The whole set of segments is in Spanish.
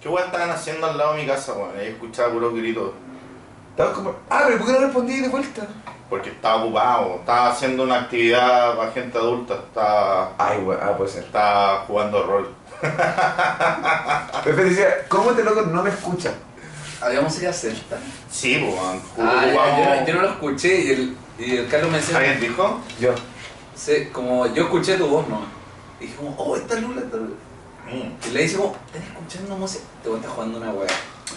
¿Qué weón estaban haciendo al lado de mi casa, weón? Ahí escuchaba puros gritos. Estaba como, ah, pero ¿por qué no respondí de vuelta? Porque estaba ocupado, estaba haciendo una actividad para gente adulta, estaba, Ay, weón, ah, puede ser. estaba jugando rol. Pepe decía, ¿cómo te loco no me escucha? Había música celta. Sí, pues, weón. Ah, yo, yo no lo escuché y el, y el Carlos me decía. ¿Alguien dijo? Yo. Sí, como yo escuché tu voz, ¿no? Y dije como, oh, esta Lula, esta Lula. Mm. Y le dice como, ¿estás escuchando música? Te estás jugando una wea.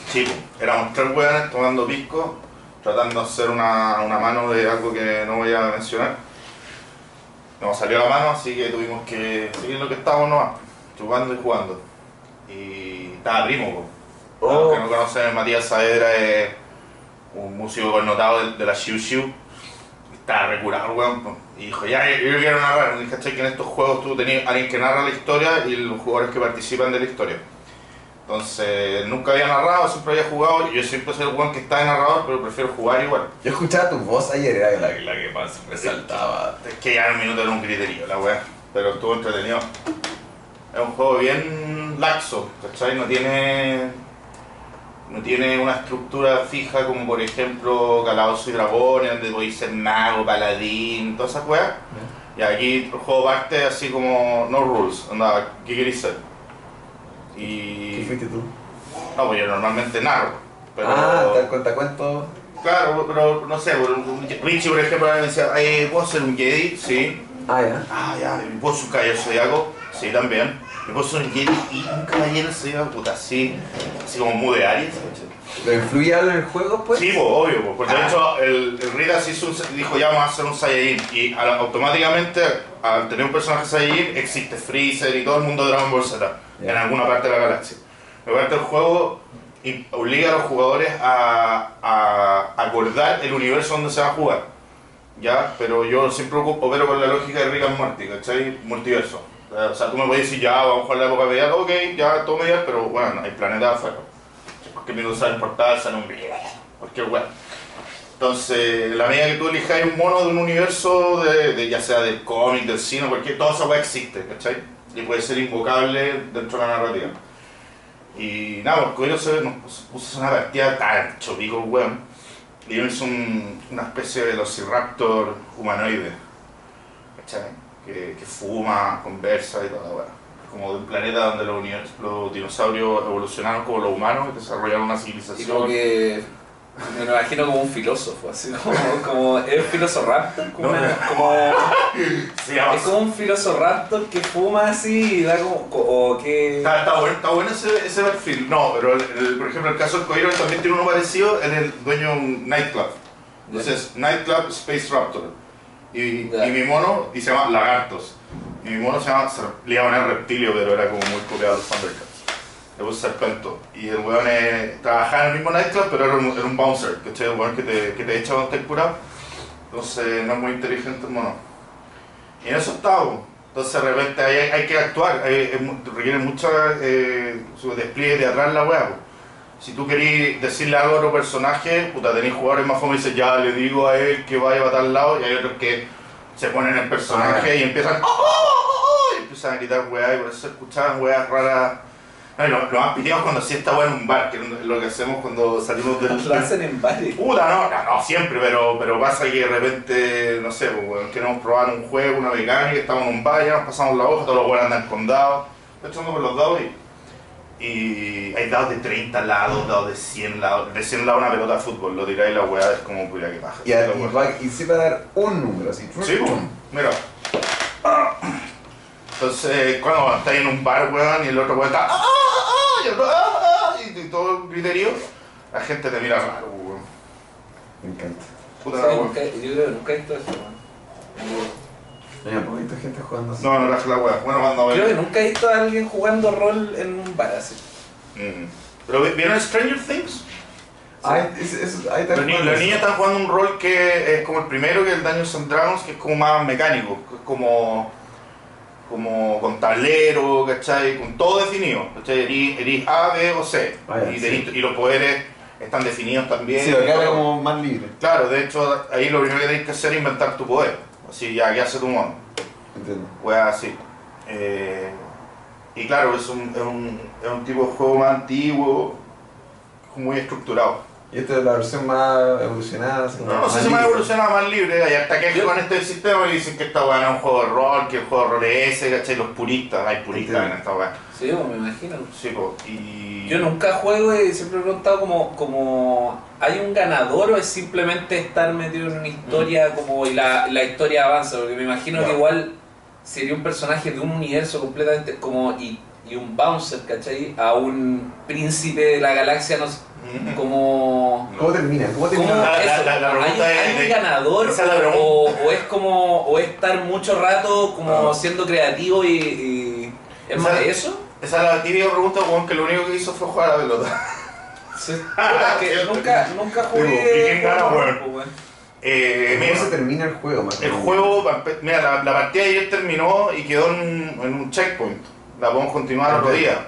Sí, pues, éramos tres weones tomando pisco, tratando de hacer una, una mano de algo que no voy a mencionar. Nos salió la mano, así que tuvimos que seguir lo que estábamos nomás, chupando y jugando. Y estaba primo, po. Los Oh. que no conocen, Matías Saavedra es un músico connotado de, de la Xiu Xiu. Estaba recurado, weón. po. Y dijo, ya, yo, quiero narrar. Y ¿cachai? Que en estos juegos tú tenías alguien que narra la historia y los jugadores que participan de la historia. Entonces, nunca había narrado, siempre había jugado. Y yo siempre soy el weón que está de narrador, pero prefiero jugar igual. Yo escuchaba tu voz ayer, era la, la que más me saltaba. Es que ya en un minuto era un criterio, la weá. Pero estuvo entretenido. Es un juego bien laxo, ¿cachai? No tiene. No tiene una estructura fija como por ejemplo Calabozos y Dragones, donde podéis ser mago, paladín, todas esas weas. Y aquí el juego parte así como no rules, anda, ¿qué queréis ser? ¿Qué Y. fuiste tú? No, pues yo normalmente narro. Pero. Ah, tal cuenta cuento. Claro, pero no sé, Richie por ejemplo me decía, "Ay, ¿puedo ser un Jedi? Sí. Ah, ya. Ah, ya, ¿y ¿puedo ser un caballero zodiaco? Sí, también. ¿Y puedo ser un Jedi y un caballero zodiaco? Puta, así, así como Mu de Aries. ¿Lo influye algo en el juego, pues? Sí, pues, obvio, pues, porque de Ah. hecho el, el hizo un- dijo ya vamos a hacer un Saiyajin y a automáticamente al tener un personaje Saiyajin existe Freezer y todo el mundo de Dragon Ball Z Ya. en alguna parte de la galaxia. Me parece el juego obliga a los jugadores a, a acordar el universo donde se va a jugar. ¿Ya? Pero yo siempre opero con la lógica de Rick and Morty, ¿cachai? Multiverso. O sea, tú me puedes decir, ya, vamos a jugar la época medieval, ok, ya, todo medieval, pero bueno, hay planetas afuera. Porque sale el portal, sale un cualquier weá. Entonces, la medida que tú elijas un mono de un universo, de, de- ya sea del cómic, del cine, cualquier, toda esa existe, ¿cachai? Y puede ser invocable dentro de la narrativa. Y nada, porque yo se, nos puso una partida tan chopico, weón. Y yo hice un- una especie de velociraptor humanoide, ¿cachai? Que, que fuma, conversa y toda la weá. Como de un planeta donde los, dinosaurios evolucionaron como los humanos y desarrollaron una Y civilización. como que me lo imagino como un filósofo, así como, como es un filósofo como, No. una- como es como un filósofo que fuma así y da como o que Está, está bueno, está bueno ese, ese perfil. No, pero el- el- por ejemplo el caso del Coiro también tiene uno parecido, es el dueño de un nightclub. Entonces, Nightclub Space Raptor. Y, Ya. y mi mono, y se llama Lagartos. Y mi mono se llama, le iba a poner Reptilio, pero era como muy copiado de los Thundercats. Le puse Serpento. Y el weón eh, trabajaba en el mismo nightclub, pero era un, era un bouncer, ¿cachai? El weón que te, que te echa cuando estás curado. Entonces, no es muy inteligente el mono. Y en eso estaba. Entonces, de repente hay, hay que actuar, hay- requiere mucho eh, su despliegue teatral la weá. Si tú querís decirle algo a otro personaje, puta, tenéis jugadores más famosos y dices, ya le digo a él que vaya para tal lado, y hay otros que se ponen en personaje Ah. y empiezan, "Oh, oh, oh", y empiezan a gritar weá, y por eso escuchaban weas raras. No, lo, lo más piteado cuando hacía esta weá en un bar, que es lo que hacemos cuando salimos del. lo hacen en bares. Puta, no, no, no, siempre, pero, pero pasa que de repente, no sé, pues, queremos probar un juego, una mecánica, estamos en un bar, ya nos pasamos la hoja, todos los weones andan con dados, echando con los dados y, y hay dados de 30 lados, dados de 100 lados, de 100 lados una pelota de fútbol, lo tiráis la weá es como, puta, que paja. Y, a- y, va- y se va a dar un número así. Sí, pues, mira. Entonces, cuando estáis en un bar, weón, y el otro weón está, ¡ah, ah, ah! Y el otro, ¡ah, ah! Y, y todo el griterío, la gente te mira raro, weón. Me encanta. Puta Sí, la weón. nunca- yo creo que nunca he visto eso, weón. Gente jugando así. No, no la la weá. Bueno, cuando Creo que nunca he visto a alguien jugando rol en un bar así. Mm. ¿Pero vi- vieron Stranger Things? Ay, es, es, ahí está Los, ni- los niños están jugando un rol que es como el primero, que es el Dungeons and Dragons, que es como más mecánico, que es como, como con tablero, ¿cachai? Con todo definido, ¿cachai? Eres, eres A, B o C. Ah, y, sí. tenés- y los poderes están definidos también. Sí, acá como más libre. Claro, de hecho, ahí lo primero que tenés que hacer es inventar tu poder. Así, ya, ¿qué hace tu mono? Entiendo. Weá así. Eh, y claro, es un, es, un, es un tipo de juego más antiguo, muy estructurado. Y esta es la versión más evolucionada. No, no sé si más libre. evolucionado, más libre, hay hasta que con este sistema y dicen que esta weá no es un juego de rol, que el juego de rol es ese, ¿cachai? Los puristas, hay puristas en esta weá. Sí, pues, me imagino. Sí, po, y... Yo nunca juego y siempre he preguntado como, como ¿hay un ganador o es simplemente estar metido en una historia como y la, la historia avanza? Porque me imagino que igual sería un personaje de un universo completamente como y, y un bouncer, ¿cachai? A un príncipe de la galaxia, no sé, Mm. como... ¿Cómo termina? ¿Cómo ¿Cómo termina? La- eso? la- la ¿Hay, un ganador es o, o es como o es estar mucho rato como Ah. siendo creativo y, y- es Esa- más eso? Esa es la típica pregunta, que lo único que hizo fue jugar a la pelota. Sí. Que nunca, nunca Digo, ¿y jugué. quién gana, weón? weón. Eh, ¿Cómo mira, se termina el juego? más el juego, mira, la, la partida de ayer terminó y quedó en, un- en un checkpoint. La podemos continuar otro día.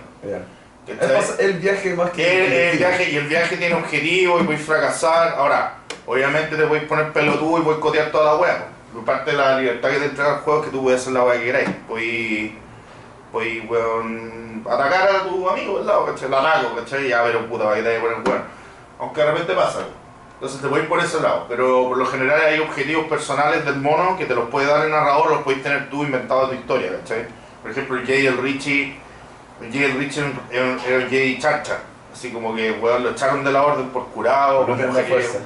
El viaje más que el, viaje, y el viaje tiene objetivo y voy a fracasar. Ahora, obviamente te voy a poner pelotudo y boicotear toda la wea. Por parte de la libertad que te entrega el juego es que tú puedes hacer la wea que queráis. Voy, voy, weón, atacar a tu amigo, ¿verdad? ¿Cachai? Lo ataco, ¿cachai? Ya, pero puta, va a ir por el weón. Aunque de repente pasa. Entonces te voy por ese lado. Pero por lo general hay objetivos personales del mono que te los puede dar el narrador, los puedes tener tú inventado de tu historia, ¿cachai? Por ejemplo, el Jay el Richie el Jay el Richard era el Jay Charcha. Así como que weón, lo echaron de la orden por curado. No por la fuerza.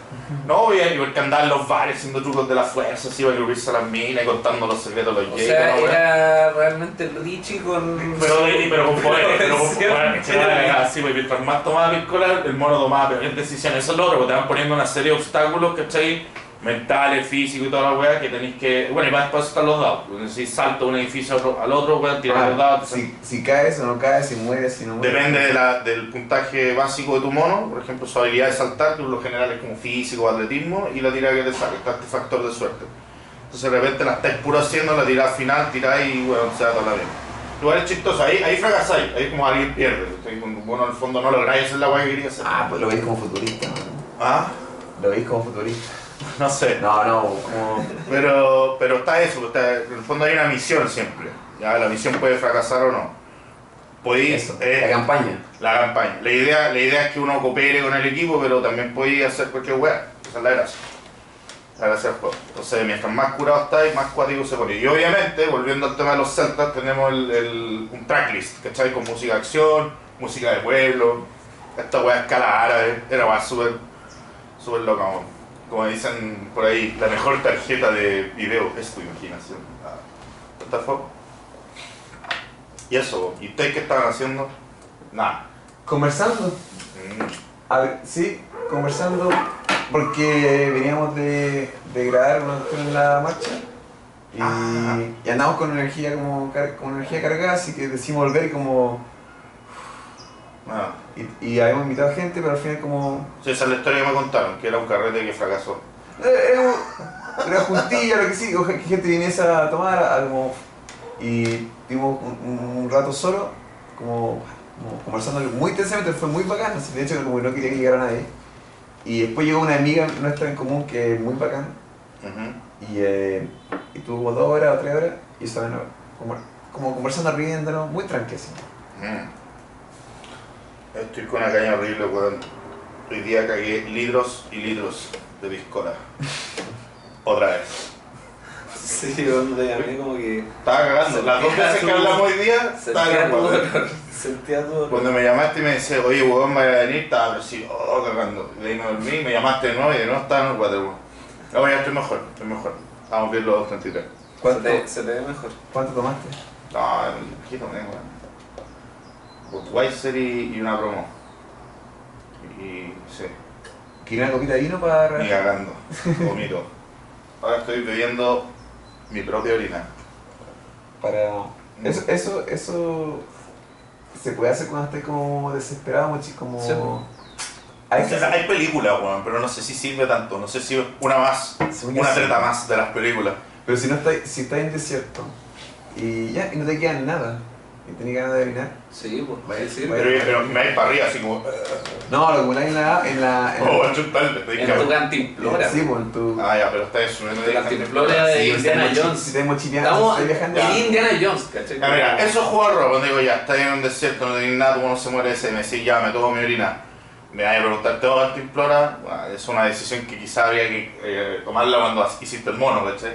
No, y porque andaba en los bares haciendo trucos de la fuerza, así iba a irse a las minas y contando los secretos de los O Jay. sea, weá. era realmente el Richie con. Pero, pero con poderes, pero con poderes. sí. Así, pues, mientras más tomaba piscola, el mono tomaba peores decisiones. Eso es lo otro, porque te van poniendo una serie de obstáculos, ¿cachai? Mentales, físicos y toda la weá que tenéis que. Bueno, y más después están los dados. Porque Si salto de un edificio otro- al otro, weón, tirar Ah, los dados. si, si caes o no caes, si mueres, si no mueres. Depende de la- del puntaje básico de tu mono, por ejemplo, su habilidad de saltar, que por lo general es como físico, atletismo, y la tirada que te saca, está este factor de suerte. Entonces de repente la estáis puro haciendo, la tirada final, tiráis y bueno, se da toda la vida. Igual es chistoso, ahí, ahí fracasáis, ahí como alguien pierde, bueno, en el fondo no lográis hacer la guay que quería hacer. Ah, pues lo veis como futurista. ¿no? Ah, Lo veis como futurista. no sé. No, no, como. Pero, pero está eso, está- en el fondo hay una misión siempre. Ya, la misión puede fracasar o no. Podéis, Eso, eh, la campaña. la campaña. La idea, la idea es que uno coopere con el equipo, pero también podéis hacer cualquier weá. Esa es la gracia. La gracia del juego. Entonces, mientras más curado estáis, más cuático se pone. Y obviamente, volviendo al tema de los celtas, tenemos el, el- un tracklist, ¿cachai? Con música de acción, música de pueblo. Esta weá escala árabe. Era weá súper, súper loca. Como dicen por ahí, la mejor tarjeta de video es tu imaginación. Ah, fuck? Y eso, ¿y ustedes qué estaban haciendo? Nada. Conversando. Mm. A ver, sí, conversando. Porque veníamos de, de grabar una en la marcha. Y, Ah. y andamos con energía como con energía cargada, así que decidimos volver y como. Ah, Y, y habíamos invitado gente, pero al final como. sí, esa es la historia que me contaron, que era un carrete que fracasó. Eh, Era, un- era juntilla, lo que sí, que gente viniese a tomar algo. Y tuvimos un, un rato solo, como, como conversando muy intensamente, fue muy bacán, de hecho como no quería que llegara nadie. Y después llegó una amiga nuestra en común que es muy bacán, y, eh, y tuvo como dos horas o tres horas, y estaban como, como conversando, riéndonos, muy tranqui así. Mm. Estoy con una caña horrible, weón. Hoy día cagué litros y litros de piscola. Otra vez. Sí, donde a mí como que. Estaba cagando. Las dos veces que tu- hablamos hoy día, estaba cagando. Sentía todo. Cuando me llamaste y me decías, oye, weón, vaya a venir, estaba pero sí, oh, cagando. Y de ahí me dormí, me llamaste de nuevo y de nuevo estaba en el water, weón. Ahora ya estoy mejor, estoy mejor. Vamos a ver los 33. Se ¿Cuánto, te, se te ve mejor. ¿cuánto tomaste? No, aquí tomé, weón. Budweiser y, y una promo. Y sí, ¿Quieres una copita de vino para...? ni cagando, vomito. Ahora estoy bebiendo mi propia orina. para... Eso, eso, eso se puede hacer cuando estés como desesperado, mochi, como... Sí. Hay O que sea, hay películas, weón, pero no sé si sirve tanto. No sé si una más, Según una sí. treta más de las películas. Pero si no estás, si estás en desierto y ya, y no te queda nada, y tenía ganas de adivinar. Sí, pues, Vaya, sí, sí. vaya. Pero, pero me vais para arriba, así como. No, lo acumuláis en la. En la, en la- Oh, a chutarle, te En tu cantimplora. Sí, por tu. Ah, ya, pero está subiendo De la cantimplora de Sí, Indiana Jones. Si tenemos chileanos, Estamos estoy viajando. en Indiana Jones, ¿cachai? Ya, mira, esos juegos de rol, cuando digo ya, está en un desierto, no tenéis nada, uno se muere ese, me decís ya, me tomo mi orina. Me vais a preguntar, ¿tengo cantimplora? Bueno, es una decisión que quizá habría que eh, tomarla cuando hiciste el mono, ¿cachai?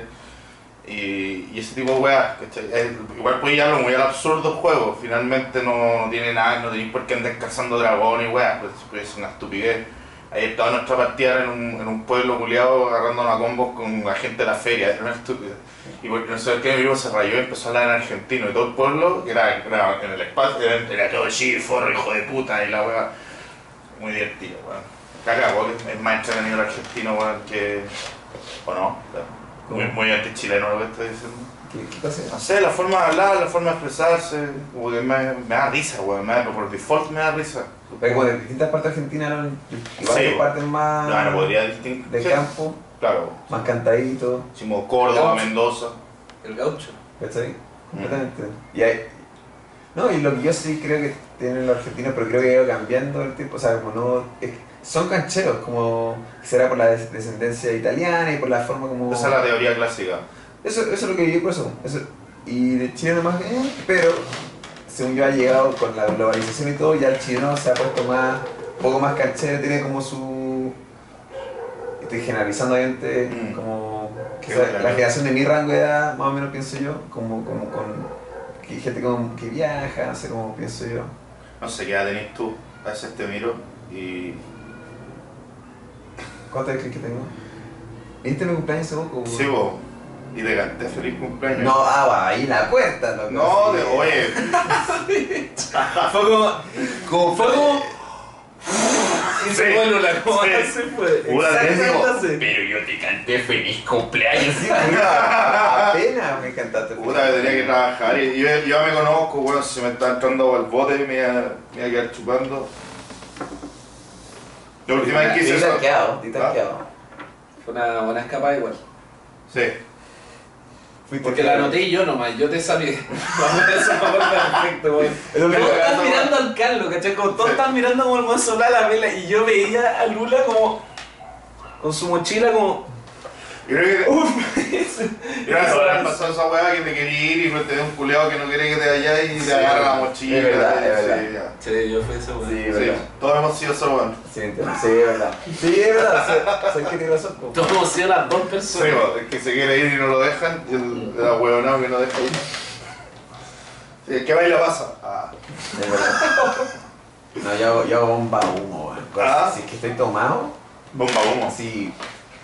Y, y ese tipo de weas. Es- igual puede llevarlo muy al absurdo juego, finalmente no, tiene nada, no tenéis por qué andar cazando dragones y weas, pues puede ser una estupidez. Ahí estaba nuestra partida en un, en un pueblo culiado agarrándonos a combos con la gente de la feria, era una estupidez. Y porque no sé qué, mi vivo se rayó y empezó a hablar en argentino. Y todo el pueblo, que era, era en el espacio, era, era todo forro, hijo de puta, y la wea. Muy divertido, weón. Weón, es más entretenido el argentino, weón, que. ¿O no? Muy, ¿Cómo? muy anti-chileno lo que estoy diciendo. ¿Qué, qué cosa? No sé, la forma de hablar, la forma de expresarse, me, me da risa, weón. Me da, por default me da risa. Pero como de distintas partes de Argentina eran igual Sí, partes más No, no podría distinguir. del sí, campo, Claro. más cantadito, Hicimos Córdoba. Mendoza. El gaucho. ¿cachai? Completamente. Y hay, no, y lo que yo sí creo que tienen los argentinos, pero creo que ha ido cambiando el tiempo, o sea, como no... es- son cancheros, como será por la des- descendencia italiana y por la forma como... Esa es la teoría clásica. Eso, eso es lo que yo por eso. eso. Y de chileno más bien, pero según yo ha llegado con la globalización y todo, ya el chileno se ha puesto más, un poco más canchero, tiene como su... Estoy generalizando obviamente, Mm. como la generación de mi rango de edad, más o menos pienso yo, como, como con que gente como que viaja, no sé cómo pienso yo. No sé qué edad tenés tú. A veces te miro y. ¿Cuánto crees que tengo? ¿Viste mi cumpleaños hace poco? Sí, vos. Y te canté feliz cumpleaños. No, ah, va, ahí la puerta, loco. No, de, oye. Fue como. Como Fue como. Y se como fue. Exactamente así. Pero yo te canté feliz cumpleaños. Sí, apenas me encantaste. Puta, que tenía que trabajar. Y yo, yo me conozco, bueno, si me está entrando al bote me iba, me iba a quedar chupando. La última vez que hice Estoy eso. tanqueado, estoy ¿Ah? tanqueado. Fue una buena escapada igual. Sí. Porque la anoté yo nomás, yo te sabía. Vamos a eso perfecto, güey. Es lo Todos están mirando al Carlos, ¿cachai? Como todos están mirando como el buen solar la vela y yo veía a Lula como con su mochila como. Creo que. Uff, Yo creo que se habrá pasado esa weá que te quería ir y no te dé un culeado que no quiere que te vayas y Sí, te agarra la mochila. es verdad, es sí, verdad. Sí, yo fui ese Sí, es Sí, verdad. todos hemos sido ese weón. Sí, entiendo. Sí, es verdad. Sí, es verdad. Sé- que tienes razón. Todos hemos sido las dos Sí, personas. po, el que se quiere ir y no lo dejan, y el, el ahueonado que no deja ir. Sí, el que baila pasa. Ah. Es verdad. No, yo hago, yo bomba humo, weón. Ah. Si es que estoy tomado, Bomba humo. así.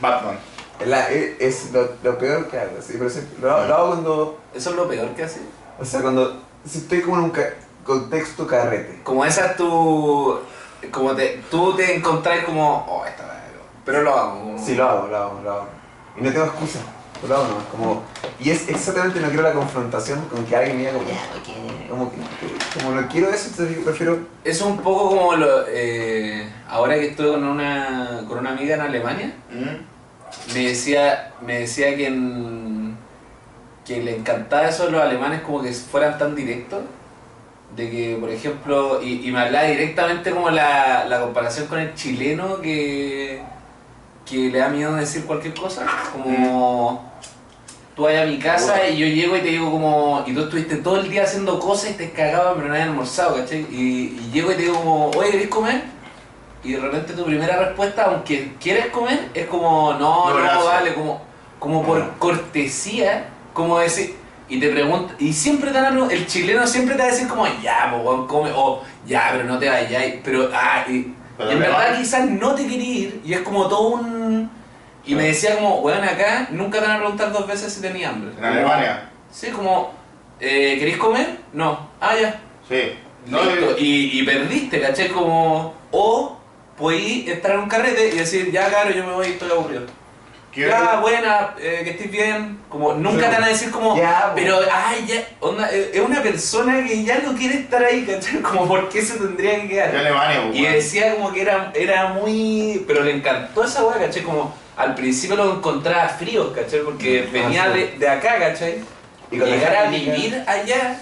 Batman. Es, la- es- es lo, lo peor que hago. Sí, pero sí, lo, lo hago cuando. Eso es lo peor que hace. O sea, cuando. Si estoy como en un ca- contexto carrete. Como esa es tu. Como te, tú te encontrás como. Oh, esta Pero lo hago. como- Sí, lo hago, lo hago, lo hago. Y no tengo excusa. Lo hago nomás. Como, y es exactamente, no quiero la confrontación con que alguien me diga como, ya, no quiero. Como, que- como no quiero eso, entonces yo prefiero. Es un poco como lo, eh, ahora que estuve con una, con una amiga en Alemania, ¿Mm? Me decía, me decía que, en- que le encantaba eso de los alemanes como que fueran tan directos. De que, por ejemplo, y, y me hablaba directamente como la, la comparación con el chileno que, que le da miedo decir cualquier cosa. Como tú vas a mi casa y yo llego y te digo como, y tú estuviste todo el día haciendo cosas y te cagaban pero no habías almorzado, ¿cachai? Y, y llego y te digo como, oye, ¿querés comer? Y de repente tu primera respuesta, aunque quieres comer, es como, no, No, no, vale, como, como por No. cortesía, como decir, y te pregunta, y siempre te van a el chileno siempre te va a decir como, ya, pues, come, o ya, pero no te vayas, pero, ah, y, Pero y en verdad va. quizás no te quería ir, y es como todo un... Y me decía como, weón, acá nunca te van a preguntar dos veces si tenía hambre. En Alemania. Sí, como, eh, ¿queréis comer? No. Ah, ya. Sí. No, Listo. y perdiste, ¿cachai? Como, o podí estar en un carrete y decir, ya, claro, yo me voy, estoy aburrido. Ya, buena, eh, que estés bien. Como, nunca te van a decir como, Ya, pero, ay, ya, onda, eh, es una persona que ya no quiere estar ahí, ¿cachai? Como, ¿por qué se tendría que quedar? Alemania, Y decía como que era, era muy... Pero le encantó esa weá, ¿cachai? Como al principio lo encontraba frío, ¿cachai? Porque Ah, venía sí. de, de acá, ¿cachai? Y Llegar a vivir allá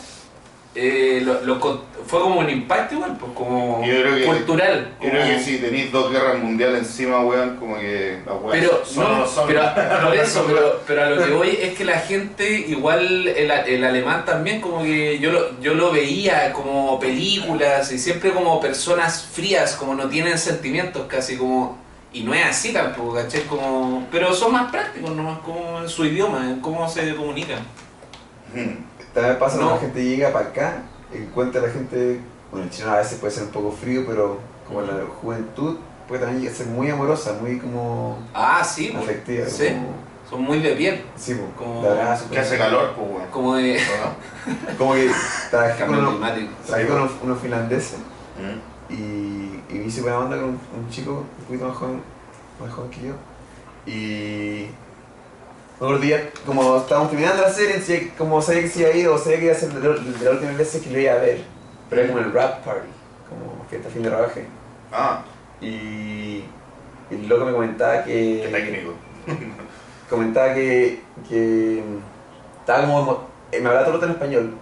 eh, lo- lo fue como un impacto igual, pues como Yo creo que- cultural. Yo creo como- que si tenéis dos guerras mundiales encima, weón, como que las weas Pero, son no, son. pero por eso, pero, pero a lo que voy es que la gente, igual el, el alemán también, como que yo lo, yo lo veía como películas y siempre como personas frías, como no tienen sentimientos casi como... Y no es así tampoco, ¿cachai? Como, pero son más prácticos nomás, como en su idioma, en cómo se comunican. Mm. También pasa cuando No. la gente llega para acá, encuentra a la gente, bueno, el chino a veces puede ser un poco frío, pero como la juventud puede también a ser muy amorosa, muy como Ah, sí, pues, afectiva. sí. Como, son muy de piel, sí, pues, Como-. Que hace calor, pues, como de ¿no? Como que trabajé con trabajé con unos, unos finlandeses Mm. y, y hice buena onda con un, un chico un poquito más joven, más joven que yo. Y otro día, como estábamos terminando la serie, como sabía que se iba a ir o sabía que iba a ser de, la- de la última vez que lo iba a ver. Pero era como el rap party, como fiesta fin de rodaje. Ah, Y el loco me comentaba que. qué técnico. Comentaba que. que estaba como. eh, Me hablaba todo el rato en español.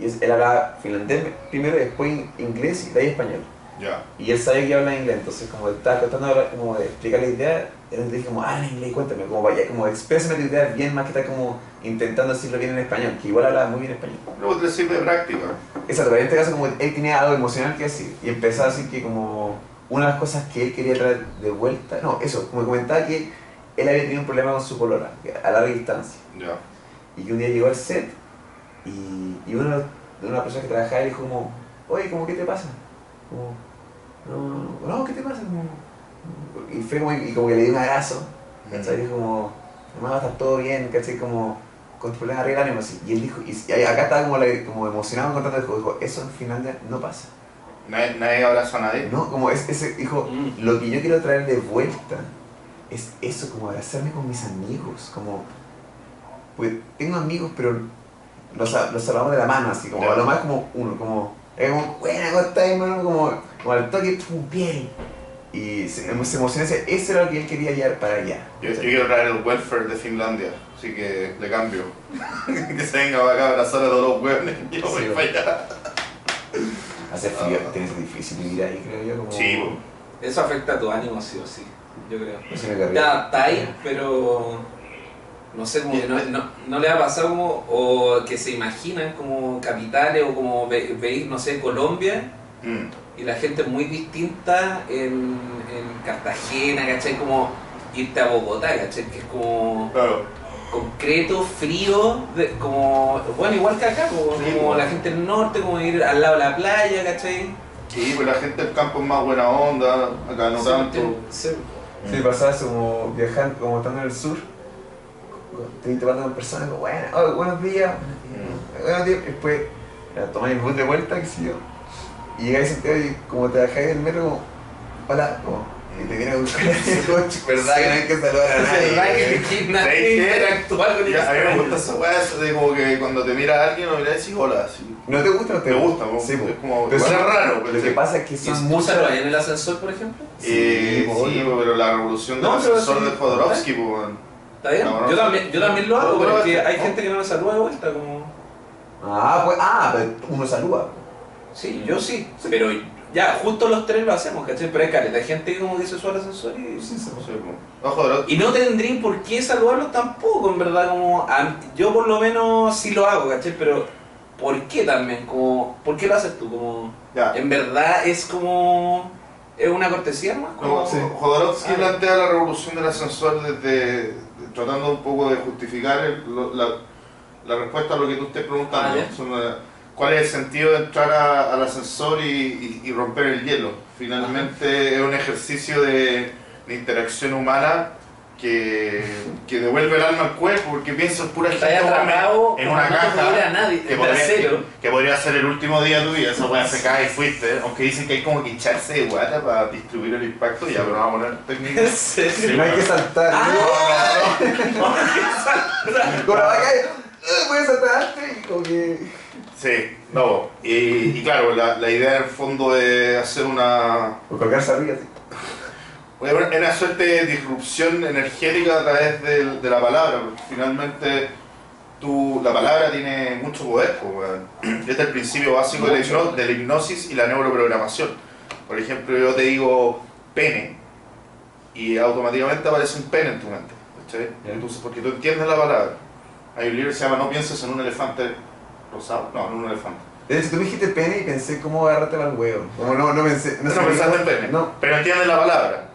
Y, y él hablaba finlandés primero, después in- inglés y de ahí español. Ya. Y él sabía que iba a hablar inglés, entonces como estaba tratando de, como de explicar la idea, él me dije como, ah, en inglés, cuéntame, como vaya, como exprésame tu idea bien más que estar como intentando decirlo bien en español, que igual hablaba muy bien español. Luego te sirve de práctica. Exacto, pero en este caso como él tenía algo emocional que decir, y empezó a decir que como una de las cosas que él quería traer de vuelta, no, eso, como comentaba que él había tenido un problema con su que a larga distancia, Ya. y que un día llegó al set, y, y uno de una persona que trabajaba le dijo como, oye, como, ¿qué te pasa? Como, no, no, no, ¿qué te pasa? Como, y fue como, y como que le dio un abrazo, ¿cachai? Y dijo como, hermano, va a estar todo bien, ¿cachai? Como, con tu problema arregla. Y él dijo, y, y acá estaba como, la- como emocionado contando, dijo, dijo, eso al final de- no pasa. Nadie, nadie abraza a nadie. No, como es, ese, dijo, Mm. lo que yo quiero traer de vuelta es eso, como abrazarme con mis amigos, como, pues tengo amigos, pero los, los salvamos de la mano, así, como, a lo más como uno, como, es como, buena, ¿cómo estás, hermano? Como, como al toque, pum, bien. Y se, se emociona, ese- eso era lo que él quería llevar para allá. Yo, yo quiero traer el welfare de Finlandia, así que le cambio. que se venga para acá a abrazar a todos los hueones. Yo voy Sí, para allá. Hace frío, Ah. ser difícil vivir ahí, creo yo, como... Sí. Eso afecta a tu ánimo, sí o sí, yo creo. Ya está ahí, pero no sé, como que no, no, no le ha pasado como, o que se imaginan como capitales o como ve- veis, no sé, Colombia, Mm. Y la gente es muy distinta en, en Cartagena, ¿cachai? Como irte a Bogotá, ¿cachai? Que es como Claro. concreto, frío, de- como, bueno, igual que acá, como, Sí, como la gente del norte, como ir al lado de la playa, ¿cachai? Sí, pues la gente del campo es más buena onda, acá no Sí, tanto. sí. Sí, pasaba eso como viajando, como estando en el sur. Te te con personas como, bueno, oh, buenos días, buenos días. Después tomás el bus de vuelta, qué sé yo. Y llegáis a Santiago y como te bajáis del metro, como, hola, como, y te viene a buscar en el coche. ¿Verdad que no hay que saludar a Es nadie? verdad que nadie interactuar con Ya, a mí me ellos. gusta esa weá, de como que cuando te mira a alguien, no mira y decís hola. Así. ¿No te gusta o no te Me gusta, mo. Sí, es como, Pero es raro, pero Lo que sí. pasa es que ¿Y son muchas... saludas en el ascensor, por ejemplo? Eh, Sí, sí, pero la revolución del No, ascensor sí. de Jodorowsky, pues. ¿Está bien? No, no, yo, también, yo también lo hago, pero es que hay gente que no me saluda de vuelta, como... Ah, pues, ah, pero uno saluda. Sí, yo sí, pero ya, justo los tres lo hacemos, ¿cachai? Pero hay caleta, hay gente que como que se sube al ascensor y... Sí. No, Jodorowsky. Y no tendrían por qué saludarlos tampoco, en verdad, como... a- yo por lo menos sí lo hago, ¿cachai? Pero ¿por qué también? Como, ¿Por qué lo haces tú? Como, Ya. en verdad es como... Es una cortesía más, como... No, Sí. Jodorowsky Ah. plantea la revolución del ascensor desde tratando un poco de justificar el- lo- la, la respuesta a lo que tú estés preguntando. Ah, ¿Cuál es el sentido de entrar a- al ascensor y, y- y romper el hielo? Finalmente es un ejercicio de, de interacción humana que, que devuelve el alma al cuerpo porque piensas pura Está gente atrapado, en una no caja nadie, que podría, trasero. que podría ser el último día de tu vida, esa weá se cae y fuiste, aunque dicen que hay como que echarse de guata para distribuir el impacto, ya, pero no vamos a poner técnicas. ¿En serio? No hay que saltar. Ah. Como la vaca, "Ah, voy a saltar antes y como que... Sí, no, y, y claro, la, la idea en el fondo de hacer una, O colgarse arriba, una una suerte de disrupción energética a través del- de, la palabra, porque finalmente tú, la palabra tiene mucho poder. Este es el principio básico de la, hipno- de la hipnosis y la neuroprogramación. Por ejemplo, yo te digo pene y automáticamente aparece un pene en tu mente. Ya. Entonces, porque tú entiendes la palabra. Hay un libro que se llama No pienses en un elefante rosado. No, en un elefante. De hecho, tú me dijiste pene y pensé cómo agarrarte al huevo. Como no, no pensé. No, sé, pensaste en pene. No, Pero entiendes la palabra.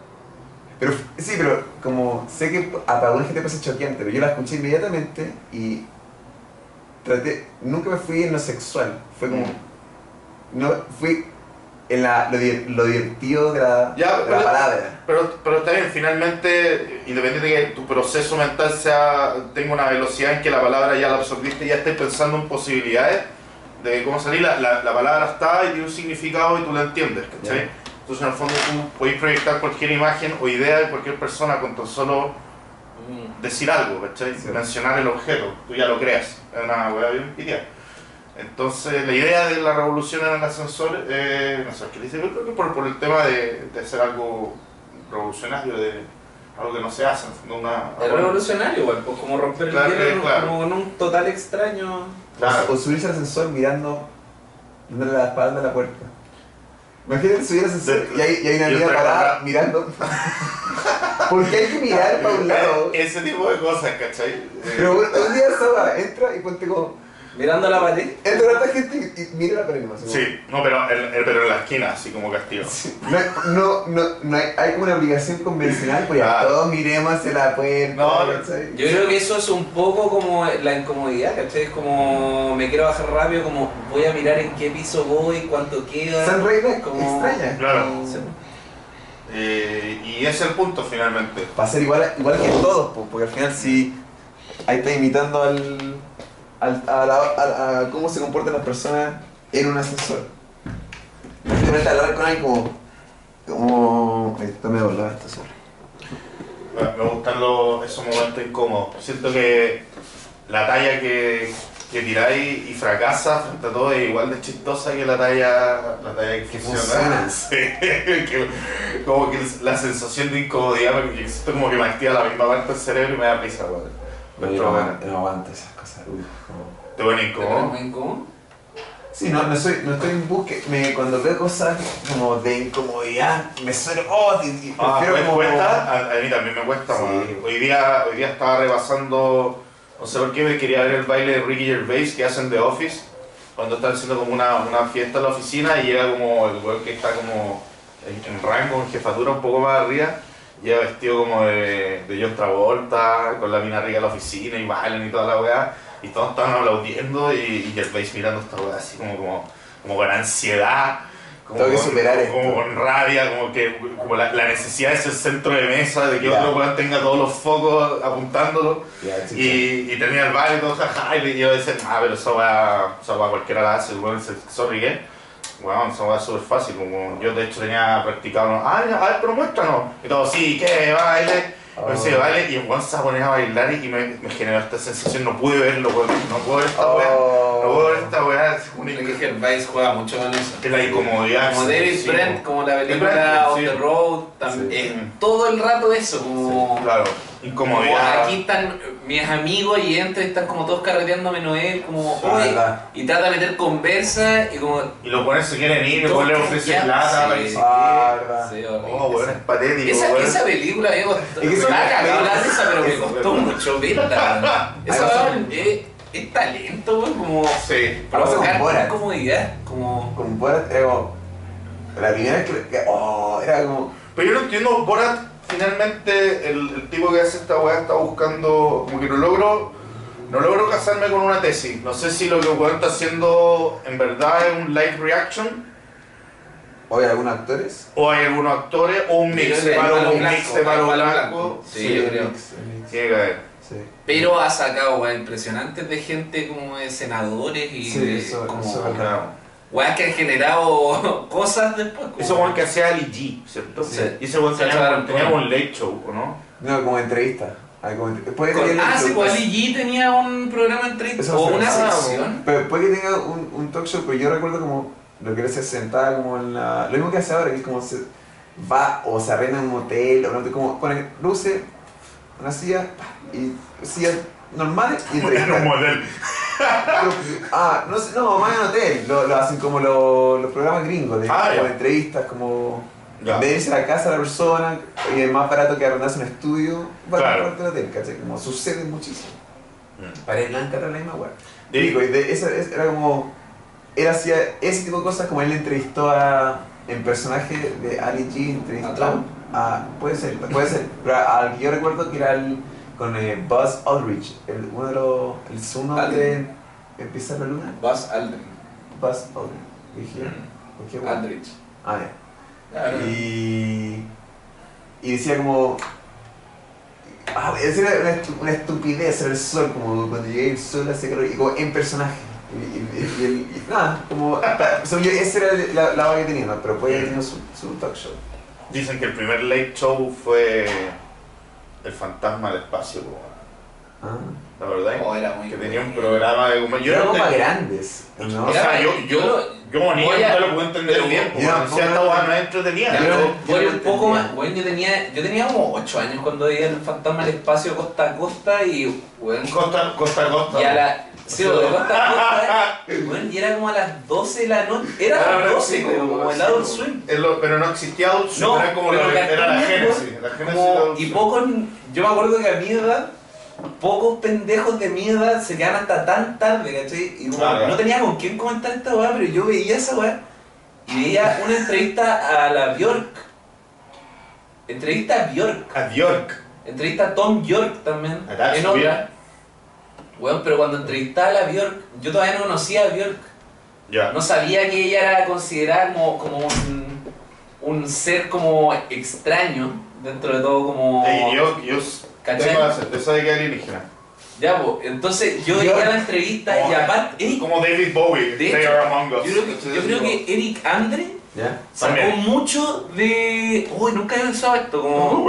pero sí, pero como sé que a para alguna gente puede ser choqueante, pero yo la escuché inmediatamente y traté. Nunca me fui en lo sexual. Fue como. No, fui en la, lo, lo divertido de la, Ya, de la pero- palabra. Pero, pero está bien, finalmente, independiente de que tu proceso mental sea, tenga una velocidad en que la palabra ya la absorbiste y ya estés pensando en posibilidades de cómo salir, la, la, la palabra está y tiene un significado y tú la entiendes, ¿cachai? Ya. Entonces en el fondo tú puedes proyectar cualquier imagen o idea de cualquier persona con tan solo Mm. decir algo, ¿cachai? Sí. Mencionar el objeto, tú ya lo creas, es una hueá bien. Entonces la idea de la revolución en el ascensor, eh, no sé qué dice, yo creo que por, por el tema de, de hacer algo revolucionario, de algo que no se hace, en el fondo una... Es revolucionario igual, pues como romper el Claro, hielo claro. como con un total extraño. Claro. O subirse al ascensor mirando, dándole la espalda a la puerta. Imagínate subir al ascensor De- y hay, y hay una niña parada mirando. Porque hay que mirar para un lado. Eh, Ese tipo de cosas, ¿cachai? Eh, Pero bueno, un día Saba entra y ponte como. Mirando la pared. Entra tanta gente y, y mira la pared nomás. como- sí, no, pero, el- el- pero en la esquina, así como castigo. No, hay- no, no, no hay, hay como una obligación convencional, pues ya Ah. todos miremos hacia la puerta. No. Yo creo que eso es un poco como la incomodidad, ¿cachai? Es como me quiero bajar rápido, como voy a mirar en qué piso voy, cuánto queda. Son reglas como- extrañas. Claro. como- Sí. Eh, y ese es el punto finalmente. Para ser igual, igual que todos, pues, porque al final si ahí está imitando al, al- a, la- a- a cómo se comportan las personas en un ascensor. Imagínate hablar con alguien como. como. Está medio volado esto solo. Me gustan los, esos momentos incómodos. Siento que la talla que, que tiráis y fracasa frente a todo es igual de chistosa que la talla, la talla que, funciona. Sí, que- como que la sensación de incomodidad, porque siento como que me activa la misma parte del cerebro y me da risa, weón. Yo Encuentro- no, aguanto- no aguanto esas cosas. Uy, como- Te pone ¿Te incómodo. Sí, no, no, soy, no estoy en búsqueda. Me, cuando veo cosas como de incomodidad, me suena. Oh, y, y Ah, prefiero ¿me como. cuesta? A, a mí también me cuesta, Sí. Hoy día, hoy día estaba repasando, no sé por qué me quería ver el baile de Ricky Gervais que hacen The Office, cuando están haciendo como una, una fiesta en la oficina y llega como el weón que está como en, en rango, en jefatura un poco más arriba, llega vestido como de, de John Travolta, con la mina arriba de la oficina y bailan y toda la weá, y todos estaban aplaudiendo y, y Gervais mirando esta weá así como, como, como con ansiedad. Como Tengo que con- superar como, esto. con rabia, como que como la, la necesidad de ser centro de mesa, de que Ya. otro weón tenga todos los focos apuntándolo. Chucha. Y, y tenía el baile y todo, jaja, y yo decía, ah, pero esa weá, esa weá cualquiera la hace, weón, se- sorry, ¿qué? Weón, esa weá es súper fácil, como yo de hecho tenía practicado, ¿no? ah, a ver, pero muéstranos. Y todo, sí, ¿qué? Baile. Oh. Decía, baile, y el weón se ponía a bailar y me, me generó esta sensación, no pude verlo, weón, no puedo ver esta weá, Oh. no puedo ver esta weá, es una Ricky Gervais juega mucho con eso. que la incomodidad. Como David sí, Brent, sí. como la Brent, película On sí. the Road, tam- Sí. es todo el rato eso, como, Claro, como incomodidad. aquí están mis amigos y entran y están como todos carreteando menos él, como Sí, oye, y trata de meter conversa y como Y los buenos se quieren ir, después le ofrece ya, plata para que se Ah. Oh, weón, es patético, Esa, weón. esa película me costó, Es que me la risa, pero me Eso, costó mucho verla. Esa es, es talento, weón, como Sí. Pasa con provocar Borat. incomodidad, como Con Borat era como. La primera vez que. que- oh, era como. Pero yo no entiendo, Borat, finalmente el, el tipo que hace esta weá está buscando, como que no logro, no logro casarme con una tesis. No sé si lo que el weón está haciendo en verdad es un live reaction, Oye, algunos actores. o hay algunos actores, o un mix de palo, un blanco, mix de palo blanco. Sí, yo creo. mix, mix. Tiene que haber. Sí. Pero ha sacado weas impresionantes de gente como de senadores y Sí, de, eso- como eso es Claro. Weas que han generado cosas después. Ese weón que hacía Ali G, ¿cierto? Sí. Y ese weón Se tenía, tenía un late show, ¿o no? No, como entrevista. Ah, ah, sí, un- pues Ali G tenía un programa entre Eso o fue- una sección. Pero puede que tenga un, un talk show, pero yo recuerdo como lo que él se sentaba como en la. Lo mismo que hace ahora, que es como se va o se arrenda en un hotel, o no, como pone luces, una silla, y silla normales y Un entrevistas. modelo. Ah, no sé, no, más en hotel, lo, lo hacen como los, los programas gringos, de, Ah, como de entrevistas, como Ya. en vez de irse a la casa de la persona y es más barato que arrendarse un estudio, van Claro. a el hotel, ¿cachai? Como sucede muchísimo. Mm. Pared blanca era la misma weá. Digo, y de, esa, es- era como. Él hacía ese tipo de cosas como él entrevistó a. En personaje de Ali G, entrevistó ¿A Trump? a. Puede ser, puede ser. Pero al que yo recuerdo que era el. Con eh, Buzz Aldrich, el, uno de los. El Zuno de. Aldrin. Empieza la luna. Buzz Aldrin. Buzz Aldrich. Dije, Mm. ¿por qué, weón? Aldrich. Ah, ya. Claro. Y, y decía como. Ah, esa era una, estu- una estupidez era el sol, como cuando llegué el sol hace calor, y como en personaje. Y, y- y- y el- y nada, como. hasta- yo, esa era la, la vaga que tenía, ¿no? pero puede haber tenido su, su talk show. Dicen que el primer late show fue El fantasma del espacio, Ah. la verdad. Oh, era muy que tenía un programa de humor. Yo Era como te- grandes, ¿no? O sea, yo, Yo yo, yo como niño voy a- no lo pude entender pero bien, yo no un poco entendía. más. Bueno, yo tenía, yo tenía como 8 años cuando veía el fantasma del espacio costa a costa y. Bueno, Costa, costa a costa. y a la. Sí, de costa a costa. Bueno, y era como a las 12 de la noche. Era a las 12, creo, como el Adult Swim. Pero no existía Adult Swim, No, era como la, era la génesis. La Como, y pocos, yo me acuerdo que a mi edad, pocos pendejos de mi edad se quedan hasta tan tarde, ¿cachai? Y como no tenía con quién comentar esta weá, pero yo veía esa weá y veía una entrevista a la Bjork. Entrevista a Bjork. A Bjork. Entrevista a Tom York también. Ah, that's en otra. weird. Weón, pero cuando entrevistaba a la Bjork, yo todavía no conocía a Bjork. No sabía que ella era considerada como, como un, un ser como extraño, dentro de todo como... Ey, yo, yo ¿Cachai? tengo la certeza de que alienígena. Ya, pues, entonces yo Bjork. veía la entrevista y Como- aparte, Eric, Como David Bowie, De They Are Among Us. yo creo, que, yo creo que Eric Andre ¿Ya? sacó También. mucho de... Uy, nunca había pensado esto, como...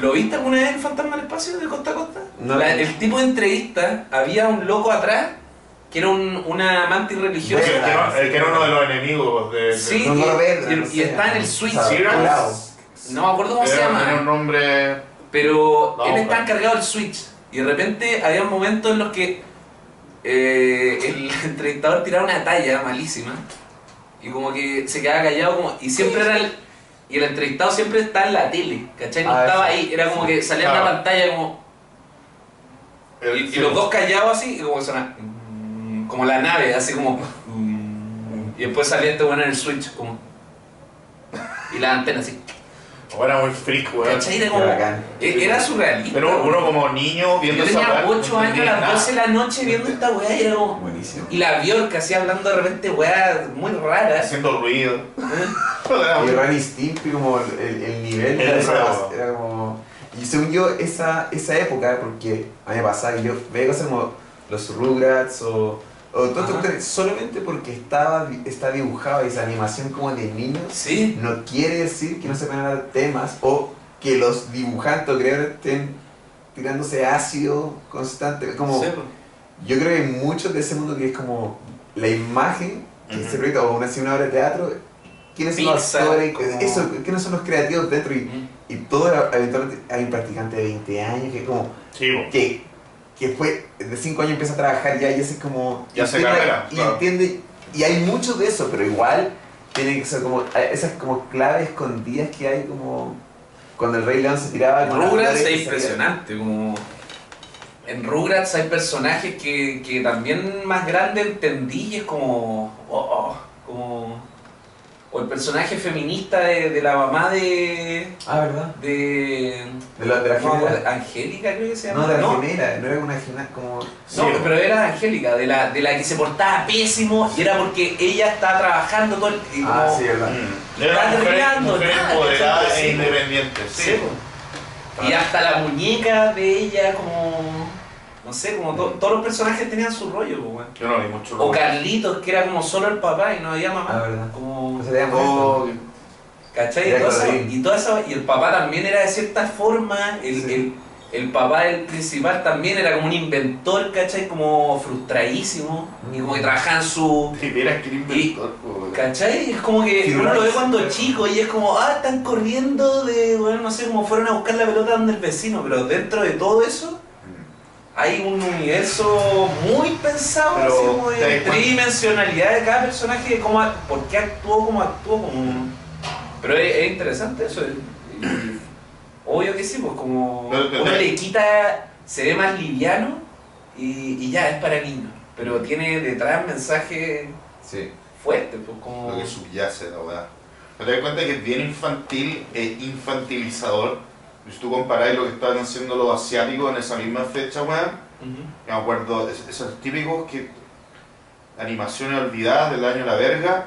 ¿Lo viste alguna vez en Fantasma del Espacio de Costa a Costa? No. La- el tipo de entrevista, había un loco atrás que era un, una mantis El religiosa. que, no- el que era uno de los enemigos de. de- Sí, No, y- ves, y- no y sé. está en el Switch. O sea, Sí, era- curado. No me acuerdo cómo se llama. Era un nombre. Pero No, él está encargado del Switch. Y de repente había momentos en los que eh, el entrevistador tiraba una talla malísima. Y como que se quedaba callado como, y siempre era el... Y el entrevistado siempre está en la tele, ¿cachai? No Ah, estaba ahí, era como que salía en Claro. la pantalla como... el- Y, y sí. los dos callados así, y como que suena... mm, Como la nave, así como... mm, Y después salía este bueno en el Switch, como... Y la antena así. Era muy freak, weón. ¿Cachai? Era como... e- Era surrealista. Pero uno como niño viendo Yo esa tenía weá, 8 no años a las nada. 12 de la noche viendo esta weá y era como... Buenísimo. Y la Bjork así hablando de repente weá muy raras. Haciendo ruido. Y Ren y Stimpy como el, el nivel Era era como... Y según yo, esa, esa época, porque a mí me pasaba que yo veía cosas como los Rugrats o, o todo esto, solamente porque estaba, está dibujado esa animación como de niños, Sí. no quiere decir que no se puedan dar temas o que los dibujantes o creadores estén tirándose ácido constante. Como, Sí, po. yo creo que hay muchos de ese mundo que es como la imagen que se proyecta, o una, una obra de teatro, quiénes son los actores, como- eso, quiénes son los creativos dentro, y. y todo eventualmente hay un practicante de 20 años que como, Sí, po. que, que fue de 5 años empieza a trabajar ya y ese es como, Ya se carrera, y claro. entiende, y hay mucho de eso, pero igual tiene que ser como, esas como claves escondidas que hay como, cuando el Rey León se tiraba con Rugrats es impresionante, como... En Rugrats hay personajes que, que también más grande entendí y es como... oh, oh, como... O el personaje feminista de, de la mamá de... Ah, ¿verdad? de... De la, de la no. Angélica creo que se llama. No, de la gemela, no era una gemela como... No, Sí. pero era Angélica, de la, de la que se portaba pésimo y era porque ella estaba trabajando todo el... como- Ah, sí, verdad. Mm. Era Está mujer, terminando, mujer nada, empoderada e independiente. Sí, Sí. Y hasta la muñeca de ella, como. No sé, como to- todos los personajes tenían su rollo, weón. Yo no vi mucho. O Carlitos, que era como solo el papá y no había Ah, mamá. verdad. Como. No se veía Oh. ¿Cachai? Y esa, colorín. y toda esa- y el papá también era de cierta forma. El, Sí. el, el papá del principal también era como un inventor, ¿cachai? Como frustradísimo. Y como que trabajaba en su. Vieras que inventor, weón. ¿Cachai? Es como que Sí, uno lo ve cuando chico y es como, ah, están corriendo de, bueno, no sé, como fueron a buscar la pelota donde el vecino, pero dentro de todo eso Mm. Hay un universo muy pensado, Pero, así como ¿te das de tridimensionalidad de cada personaje, de cómo, por qué actuó como actuó. Como... Pero es, es interesante eso. obvio que sí, pues como Pero, uno le quita, se ve más liviano y, y ya, es para niños. Pero tiene detrás mensajes Sí. fuertes, pues como... Lo que subyace la weá. Pero te das cuenta que es bien infantil e infantilizador. Si tú comparás lo que estaban haciendo los asiáticos en esa misma fecha, weón. Ujú. Yo me acuerdo, es- esos típicos que animaciones olvidadas del año La Verga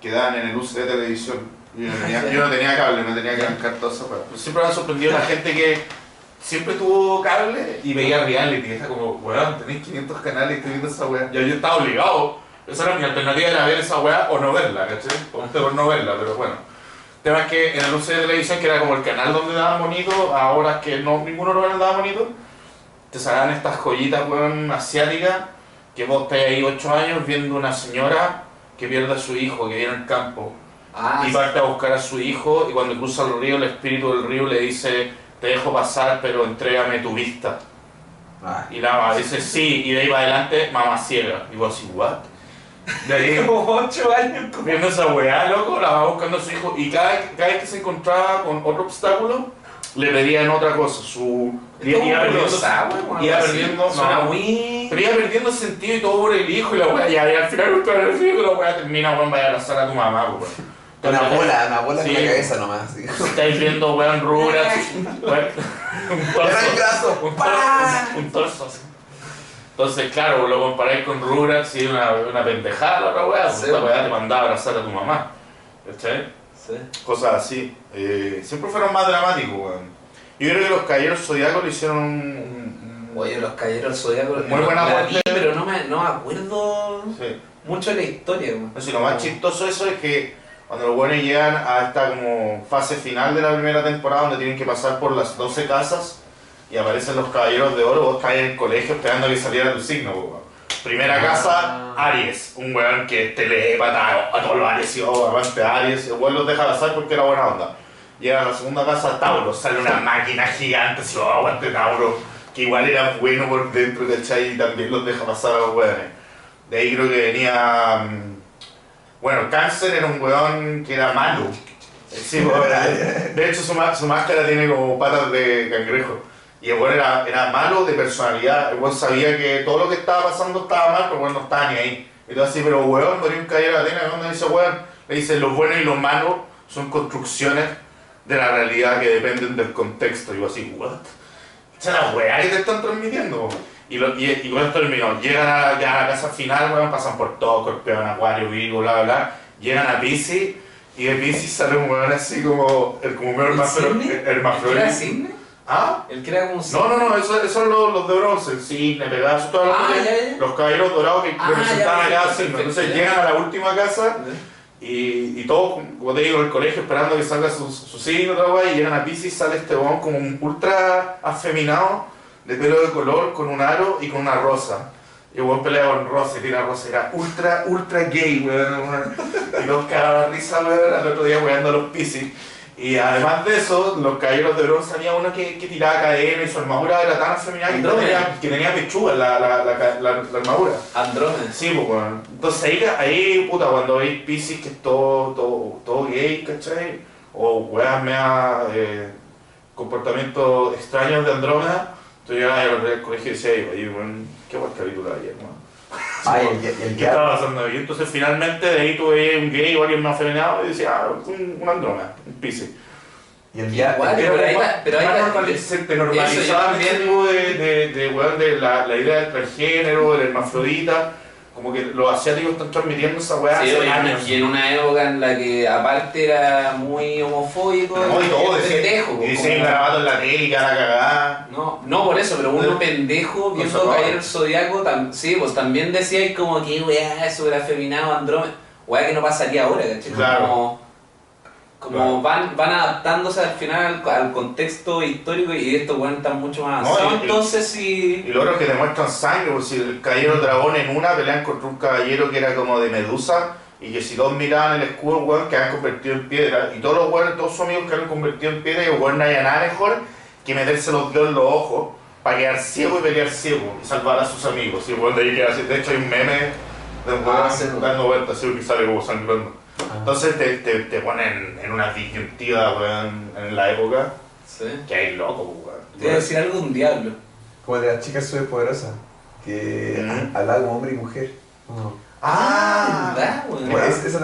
que daban en el UC de televisión. Yo no tenía, yo no tenía cable, me tenía que arrancar toda esa weá. Pero Siempre me ha sorprendido la gente que siempre tuvo cable y veía reality. Era como, weón, tenéis 500 canales y estoy viendo esa weá. Yo, yo estaba obligado. Esa era mi alternativa, era ver esa weá o no verla, ¿cachai? Opté por no verla, pero bueno. Tema es que en el UC de televisión, que era como el canal donde daban bonito, ahora que no, ninguno lo daba bonito, te sacan estas joyitas, weón, asiáticas, que vos estáis ahí 8 años viendo una señora que pierde a su hijo, que viene al campo, Ah, y sí. parte a buscar a su hijo, y cuando cruza el río, el espíritu del río le dice, te dejo pasar, pero entrégame tu vista. Ah, Y la mamá dice, sí, y de ahí para adelante, mamá ciega. Y vos así, ¿what? De ahí, como 8 años. como- viendo esa weá, loco, la va buscando a su hijo, y cada, vez- cada vez que se encontraba con otro obstáculo, le pedían otra cosa, su... Iba perdiendo- iba no. muy... Pero iba perdiendo sentido y todo por el hijo y la weá, ya, y al final decir que la weá termina, weón, vaya a abrazar a tu mamá, weón. una bola, una bola Sí. en la cabeza nomás. Estáis viendo, weón, weón, un el torso, un torso, un torso así. Entonces, claro, lo comparáis con Rugrats y una, una pendejada la otra weá, pues Sí. esta weá te mandaba a abrazar a tu mamá. ¿Cachai? Sí. Cosas así. Eh, siempre fueron más dramáticos, weón. Yo creo que los Caballeros Zodíacos le hicieron un... Oye, los caballeros zodiacos. Muy buena la vi, pero no me, no me acuerdo sí. mucho de la historia, weón. No sé, lo más chistoso de eso es que cuando los buenos llegan a esta como fase final de la primera temporada donde tienen que pasar por las 12 casas y aparecen los caballeros de oro, vos caes en el colegio esperando que saliera tu signo, weón. Primera Ah. casa, Aries, un weón que es telépata, a todos los Aries y oh, aparte Aries, el weón los deja pasar porque era buena onda. Llega a la segunda casa, Tauro, sale una máquina gigante, así, oh, aguante Tauro, que igual era bueno por dentro, ¿cachai? Y también los deja pasar a los weones. De ahí creo que venía. mm, Bueno, Cáncer era un weón que era malo. Sí, de hecho, su, su máscara tiene como patas de cangrejo. Y el weón era, era malo de personalidad. El weón sabía que todo lo que estaba pasando estaba mal, pero el weón no estaba ni ahí. Y todo así, pero weón, morí un caballero de Atena. ¿Dónde dice weón? Le dice: los buenos y los malos son construcciones de la realidad que dependen del contexto. Y yo así, ¿what? Esa es la weá que te están transmitiendo. Y, lo, y, y con esto terminó. Llegan a, ya a la casa final, weón, pasan por todo, Escorpión, Acuario, Virgo, bla, bla, bla. Llegan a Pisces y de Pisces sale un weón así como, el, como ¿El hermafro- cisne? ¿El que era cisne? ¿Ah? El que era como un No, no, no, esos esos son los, los de bronce, cisne, Pegaso, todo lo Ah, que ya, ya. los caballeros dorados que Ah, representaban ya, a cada Entonces llegan a la última casa y, y todos, como te digo, en el colegio esperando que salga su, su signo, y llegan a Pisces y sale este weón como un ultra afeminado, de pelo de color, con un aro y con una rosa. Y el pelea con rosa y tira rosa, era ultra, ultra gay, weón. Y todos cagaban risa, weón, al otro día weando a los Pisces. Y además de eso, los caballeros de bronce había uno que, que tiraba cadena y su armadura era tan afeminada que tenía, que tenía pechuga la, la, la, la, armadura. Andrómeda. Sí, pues, weón. Entonces ahí, ahí, puta, cuando veis Pisces que es todo, todo, todo gay, ¿cachai? O weas mea eh, comportamientos extraños de Andrómeda, tú llegabas al colegio y decías, oye, weón, qué buen capítulo ayer, weón. Ay, el, el, el ¿Qué estaba pasando ahí? Entonces finalmente de ahí veías un gay o alguien más afeminado y decías, ah, un, un Andrómeda, un Pisces. y el día. Igual, pero ahí pero ahí se normalizaba tipo de, de, de, de la, la idea del transgénero, del hermafrodita, como que los asiáticos están transmitiendo esa weá Sí, hace oye, años. y en una época en la que aparte era muy homofóbico, No, y todo, el decía- pendejo. y como- dicen garabato en la tele y cara cagada. No, no por eso, pero uno No. pendejo viendo caer el zodiaco, tam- sí, pues también decía como que weá, eso era afeminado, Andrómeda, weá que no pasaría ahora, ¿cachai? Claro. Como, como Claro. van, van adaptándose al final al, al contexto histórico y estos weones están mucho más No, y- y- entonces sí. Y lo otro es que demuestran sangre, por si el caballero dragón en una pelean contra un caballero que era como de medusa y que si todos miraban el escudo, weón, quedaban convertidos en piedra. Y todos los weones, todos sus amigos quedaron convertidos en piedra y weón no había nada mejor que meterse los dedos en los ojos para quedar ciego y pelear ciego y salvar a sus amigos. Y bueno, de ahí queda así. De hecho, hay un meme de un Ah, weón sí. dando vueltas, así que sale como sangrando. Ah. Entonces te, te, te ponen en una disyuntiva, weón, en la época, Sí. que hay loco, weón. Te iba a decir algo de un diablo. Como el de las chicas superpoderosas, que Mm. hombre y mujer. Como- Ah, ¿verdad, weón? Bueno, es- esa es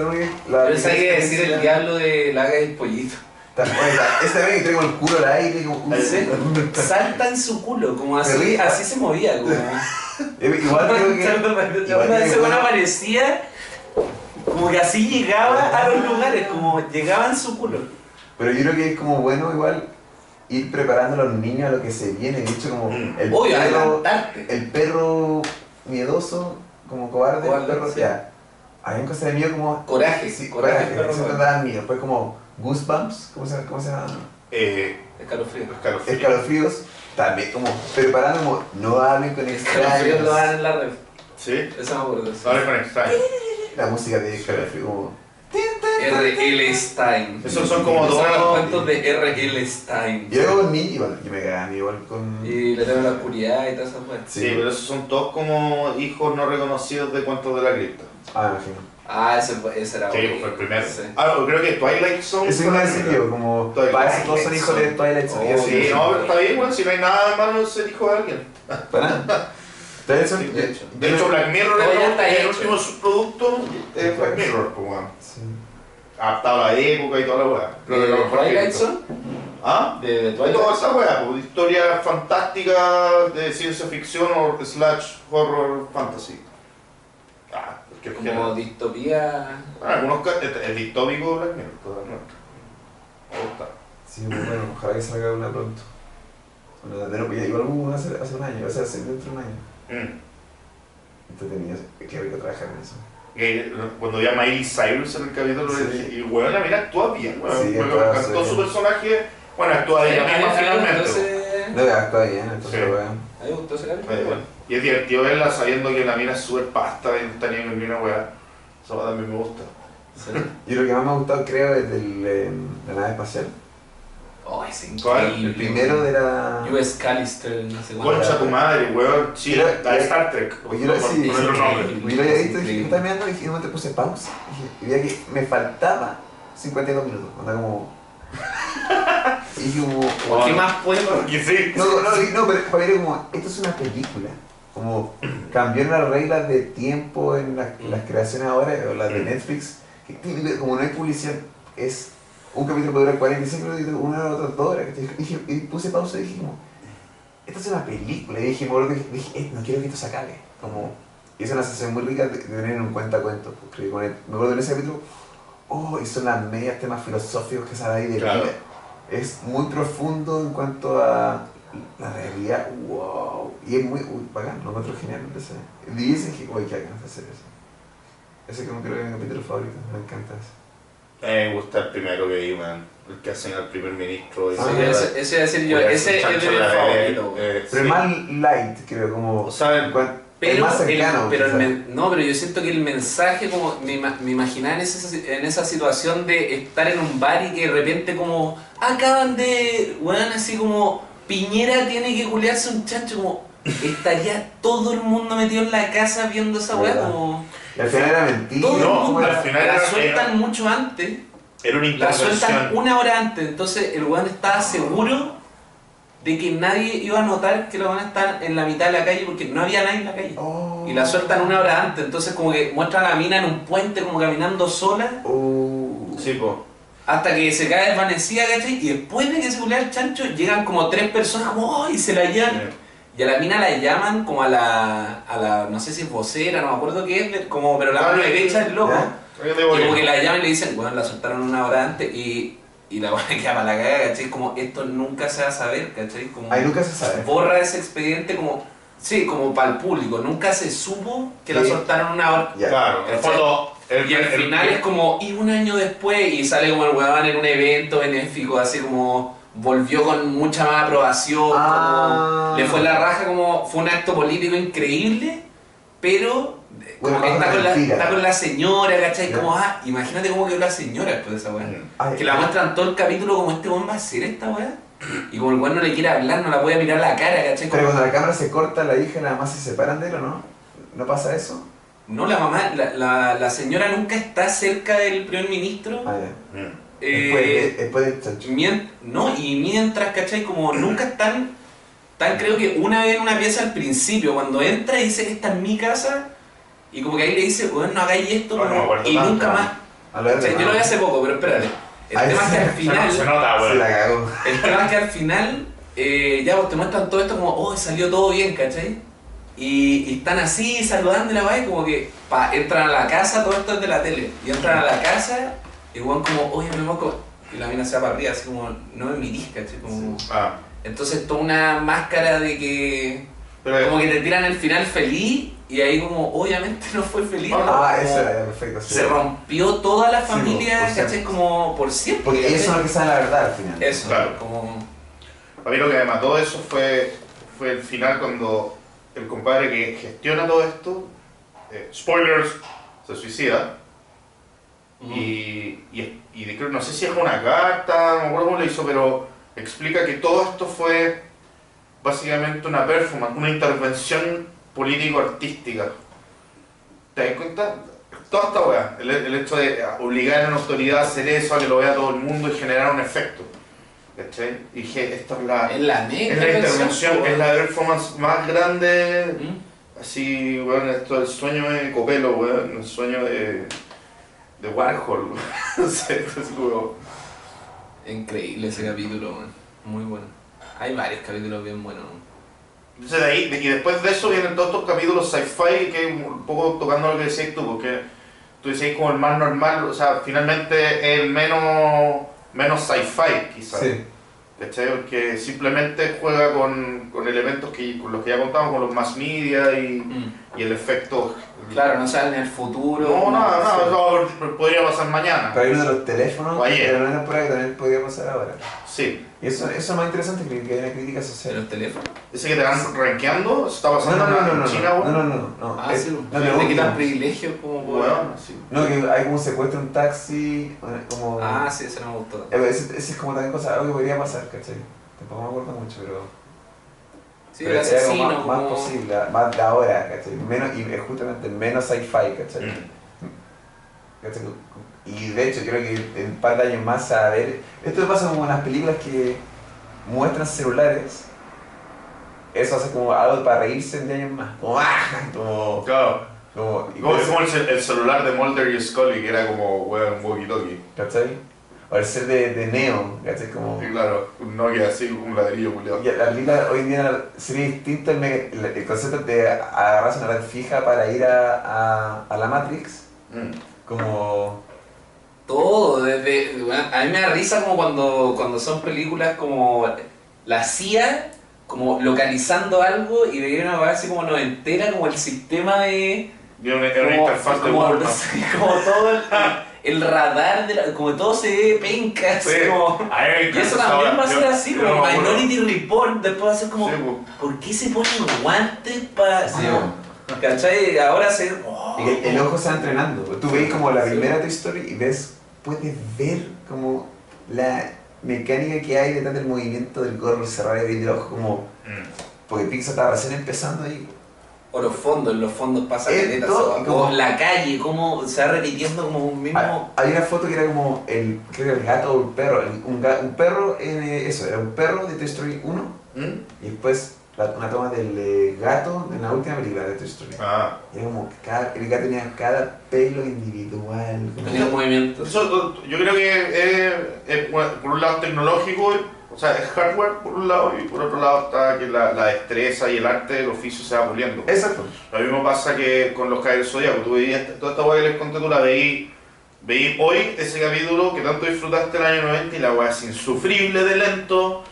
la Yo pensaba que decir el diablo de la haga del pollito. Ta- bueno, ta- Esta vez que traigo el culo al aire, como. ¿Sí? Salta en su culo, como así, así se movía, como. Igual creo que. igual bueno- aparecía, como que así llegaba a los lugares, como llegaba en su culo. Pero yo creo que es como bueno igual ir preparando a los niños a lo que se viene. De hecho, como Mm. el Obvio, perro, el perro miedoso, como cobarde, Cobarde, el perro, sí. ya. Había un cosa de miedo como. Coraje, Sí, coraje, coraje, perro daba miedo. Fue como Goosebumps, ¿cómo se, cómo se llama? eh, Escalofrío. escalofrío. Escalofríos. También como preparando como no hablen con Escalofrío lo dan extraños. en la red. Sí, Eso me acuerdo. sí. ahora con extraño. La música de escalofrío como. R.L. Stein. Esos son como Esos son los dos. cuentos de R.L. Stein. Yo niño y bueno, yo me cagaba igual con. Y le tengo la oscuridad y todas esas cosas. Sí, pero esos son todos como hijos no reconocidos de cuentos de la cripta. Ah, me imagino. Ah, ese, fue- ese era Sí, bueno. fue el primero. Sí. Ah, creo que Twilight Zone. Eso iba a la decir yo, como. Twilight Para todos son hijos de Twilight Zone. Oh, Sí, no, pero está bien, weón, si no hay nada de malo ser hijo de alguien. Para Sí, de hecho. De hecho, Black Mirror es el hecho. último subproducto de Black Mirror, pues. Sí. Adaptado a la época y toda la weá. Que ¿De lo que he Twilight. Zone? ¿Ah? ¿De, de De Twilight toda esa weá, pues, historia fantástica de ciencia ficción o slash horror fantasy. Ah, es que el Como género- distopía. Ah, algunos es, distópico Black Mirror, totalmente. Me gusta. Sí, muy bueno, ojalá que salga una pronto. Una de no, pues ya igual hace, hace un año, o sea, hace dentro de un año. Mm. Qué rico trabajar en eso. Que, cuando vi a Miley Cyrus en el capítulo, Sí. dije, y weón, la mira actúa bien, weón. Sí, súper su bien. personaje. Bueno, actúa misma finalmente. Entonces, bien, entonces weón. a mí me gustó ese Eh, capítulo. bueno, Y es divertido verla sabiendo que la mina es súper pasta y no está ni en una weá. Eso también me gusta. Sí. Y lo que más me ha gustado, creo, es del, eh, la nave espacial. Oh, es ¿Cuál? increíble. El primero de la. US Callister, no sé cuánto. Concha tu madre, weón. Sí, Yo- la de Star Trek. Oye, yo sí, nombre. sí. Yo lo había visto y dije, estaba mirando y dije, no te puse pausa. Y y veía que me faltaba 52 minutos. Anda como. Y dije como. ¿Qué más puedo? Porque sí. No, no, no, no, pero para mí como, esto es una película. Como cambiaron las reglas de tiempo en, las- en las creaciones ahora, o las de Mm. Netflix, que- como no hay publicidad, es un capítulo puede durar 45 minutos y una hora, otra dos horas. y puse pausa y dije como, esta es una película. Y me que dije, "Eh, no quiero que esto se acabe. Como, y es una sensación muy rica de, tener en un cuentacuentos. porque con el- me acuerdo en ese capítulo, oh, y son las medias temas filosóficos que salen ahí de Claro. vida. Es muy profundo en cuanto a la realidad, wow. Y es muy uy, bacán, lo encuentro genial. Ese. Y dicen que, uy, qué ganas de hacer eso. Ese como creo que es mi capítulo favorito, me encanta ese. Me gusta el primero que vi, man. El que hacen al primer ministro. y Ah, se ese, ese yo, es chancho de en la güey. Eh, Pero sí. más light, creo, como. O sea, cuan- Pero, más cercano. el, pero el quizá. men- no, pero yo siento que el mensaje, como me, ima- me imaginaba en esa, en esa situación de estar en un bar y que de repente como acaban de, weón, así como Piñera tiene que culiarse un chancho, como estaría todo el mundo metido en la casa viendo esa weá, ¿Verdad? como Y al final era mentira. todo el No, mundo al la, final la era- sueltan mucho antes, Era una la sueltan una hora antes, entonces el weón estaba seguro de que nadie iba a notar que los weones estaban en la mitad de la calle porque no había nadie en la calle. Oh. Y la sueltan una hora antes, entonces como que muestran a la mina en un puente como caminando sola Oh. Sí, po. hasta que se cae desvanecida, ¿cachai? Y después de que se culea el chancho, llegan como tres personas ¡oh! y se la llevan. Y a la mina la llaman como a la, a la no sé si es vocera, no me acuerdo qué es, como, pero la mano derecha es loco. Y como que la llaman y le dicen, bueno, la soltaron una hora antes y, y la buena queda para la cagada, ¿cachai? Como esto nunca se va a saber, ¿cachai? Como Ahí nunca se sabe. borra ese expediente como, sí, como para el público. Nunca se supo que la Sí. soltaron una hora. Ya. Claro, en el fondo. El, Y al el- final el- es como, y un año después, y sale como el weón en un evento benéfico, así como volvió con mucha más aprobación, Ah. como, le fue la raja, como fue un acto político increíble, pero eh, como Bueno, que está con, la, está con la señora, ¿cachai? Como, ah, imagínate cómo quedó la señora después de esa weá. Que la muestran todo el capítulo como este weón va a hacer esta weá. Y como el weón no le quiere hablar, no la puede mirar a la cara, ¿cachai? Pero cuando la cámara se corta, la hija y la mamá se separan de él, ¿o no? ¿No pasa eso? No, la mamá, la, la, la señora nunca está cerca del primer ministro. Ah. Mm. Eh, Después, después del chancho. mien- no, y mientras, ¿cachai? Como nunca están, están creo que una vez en una pieza al principio, cuando entra y dice que esta es mi casa, y como que ahí le dice, bueno, no hagáis esto, No, y tanto, nunca más. A lo ¿cachai? Yo lo vi hace poco, pero espérate. El tema es que al final... se nota, Se la cagó. El tema es que al final, eh, ya pues te muestran todo esto como, oh, salió todo bien, ¿cachai? Y, y están así saludando y la vaina, como que pa, entran a la casa, todo esto es de la tele, y entran a la casa, y como, oye, mi moco, y la mina se va para arriba, así como, no me mirís, ¿cachai? Como, Ah, Entonces, toda una máscara de que, pero como que te tiran el final feliz, y ahí, como, obviamente no fue feliz. Ah, eso era perfecto. sí. Se rompió toda la Sí, familia, siempre. ¿cachai? Como por siempre. Porque ¿cachai? son los que saben la verdad al final. Eso, Claro. como. A mí lo que me mató eso fue, fue el final cuando el compadre que gestiona todo esto, eh, spoilers, se suicida. Y, y, y de- creo- no sé si es una carta, no me acuerdo cómo lo hizo, pero explica que todo esto fue básicamente una performance, una intervención político-artística. ¿Te das cuenta? Toda esta weá, el, el hecho de obligar a una autoridad a hacer eso, a que lo vea todo el mundo y generar un efecto. ¿Cachai? Y dije, esta es la, Es la negra. es la intervención, es la performance más grande ¿Mm? Así, weón, esto el sueño de Copelo, weón, el sueño de, de Warhol, no sé, esto es como... Increíble ese capítulo, man. muy bueno. Hay varios capítulos bien buenos. Entonces de ahí, de- y después de eso vienen todos estos capítulos sci-fi que un poco tocando lo que decías tú, porque tú decías como el más normal, o sea, finalmente es el menos, menos sci-fi quizás. Sí. ¿Cachai? Porque simplemente juega con, con elementos que, con los que ya contamos, con los mass media y, y el efecto... Claro, no saben en el futuro. No, nada, nada, sí. eso podría pasar mañana. Pero hay uno de los teléfonos ayer. de la temporada que también podría pasar ahora. Sí. Y eso, eso es más interesante que que hay una crítica ¿En social. los teléfonos? Ese que te van rankeando, eso está No, pasando no, no, no, en no, China, no, no, no, no, no. Ah, Es- sí, no, no, de te quitan privilegios como por- sí. No, que hay como un secuestro en un taxi, como... Ah, sí, eso no me gustó. Eh, Ese, ese es como también cosa, algo que podría pasar, ¿cachai? Tampoco me acuerdo mucho, pero... Sí, pero como asesino, más, más como- posible, más de ahora, ¿cachai? Menos, y es justamente menos sci-fi, ¿cachai? Mm. ¿Cachai? Y de hecho, creo que en un par de años más a ver. Esto pasa como en las películas que muestran celulares. Eso hace como algo para reírse en 10 años más. Como, ¡ah! Como. Claro. como Como, el, cel- el celular de Mulder y Scully, que era como, weón, un walkie-talkie. ¿Cachai? O el ser de, de Neo, ¿cachai? Como. Y claro, un Nokia así, un ladrillo culiado. Y la película hoy en día sería distinto el, me- el- el concepto de agarrarse una red fija para ir a, a, a la Matrix. Mm. Como. Todo, desde. bueno, a mí me da risa como cuando, cuando son películas como la CIA, como localizando algo y veía una base así como noventera, como el sistema de. Y era una, era una como, interfaz de como, Walmart. como todo el, el radar, de la- como todo se ve penca, así Sí. como. A Y eso también va a ser Yo- así, yo como no. Minority Report, después va a ser como. Sí. ¿Por qué se ponen guantes para.? Sí, ¿Cachai? Ahora se. oh, que el ojo se va entrenando. Tú veis como la Sí. primera Toy Story y ves, puedes ver como la mecánica que hay detrás del movimiento del gorro, cerrar y abrir el ojo, como. Mm. Porque Pixar estaba recién empezando ahí. O los fondos, en los fondos pasa Eh, caleta, todo, o como- la calle, cómo se va repitiendo como un mismo. Hay una foto que era como el, creo que el gato o el perro. el- un, ga- un perro, eh, eso, era un perro de Toy Story 1 Mm. y después la- una toma del eh, gato en la última película de Toy Story. Ah. Y era como que cada, el gato tenía cada pelo individual. como- Tenía movimientos. Eso, yo creo que es, es, bueno, por un lado tecnológico, o sea, es hardware por un lado, y por otro lado está que la, la destreza y el arte del oficio se va puliendo. Exacto. Lo mismo pasa que con los Caballeros Zodíaco, tú veías toda esta weá que les conté, tú la veí, veí hoy ese capítulo que tanto disfrutaste el año 90 y la weá es insufrible de lento,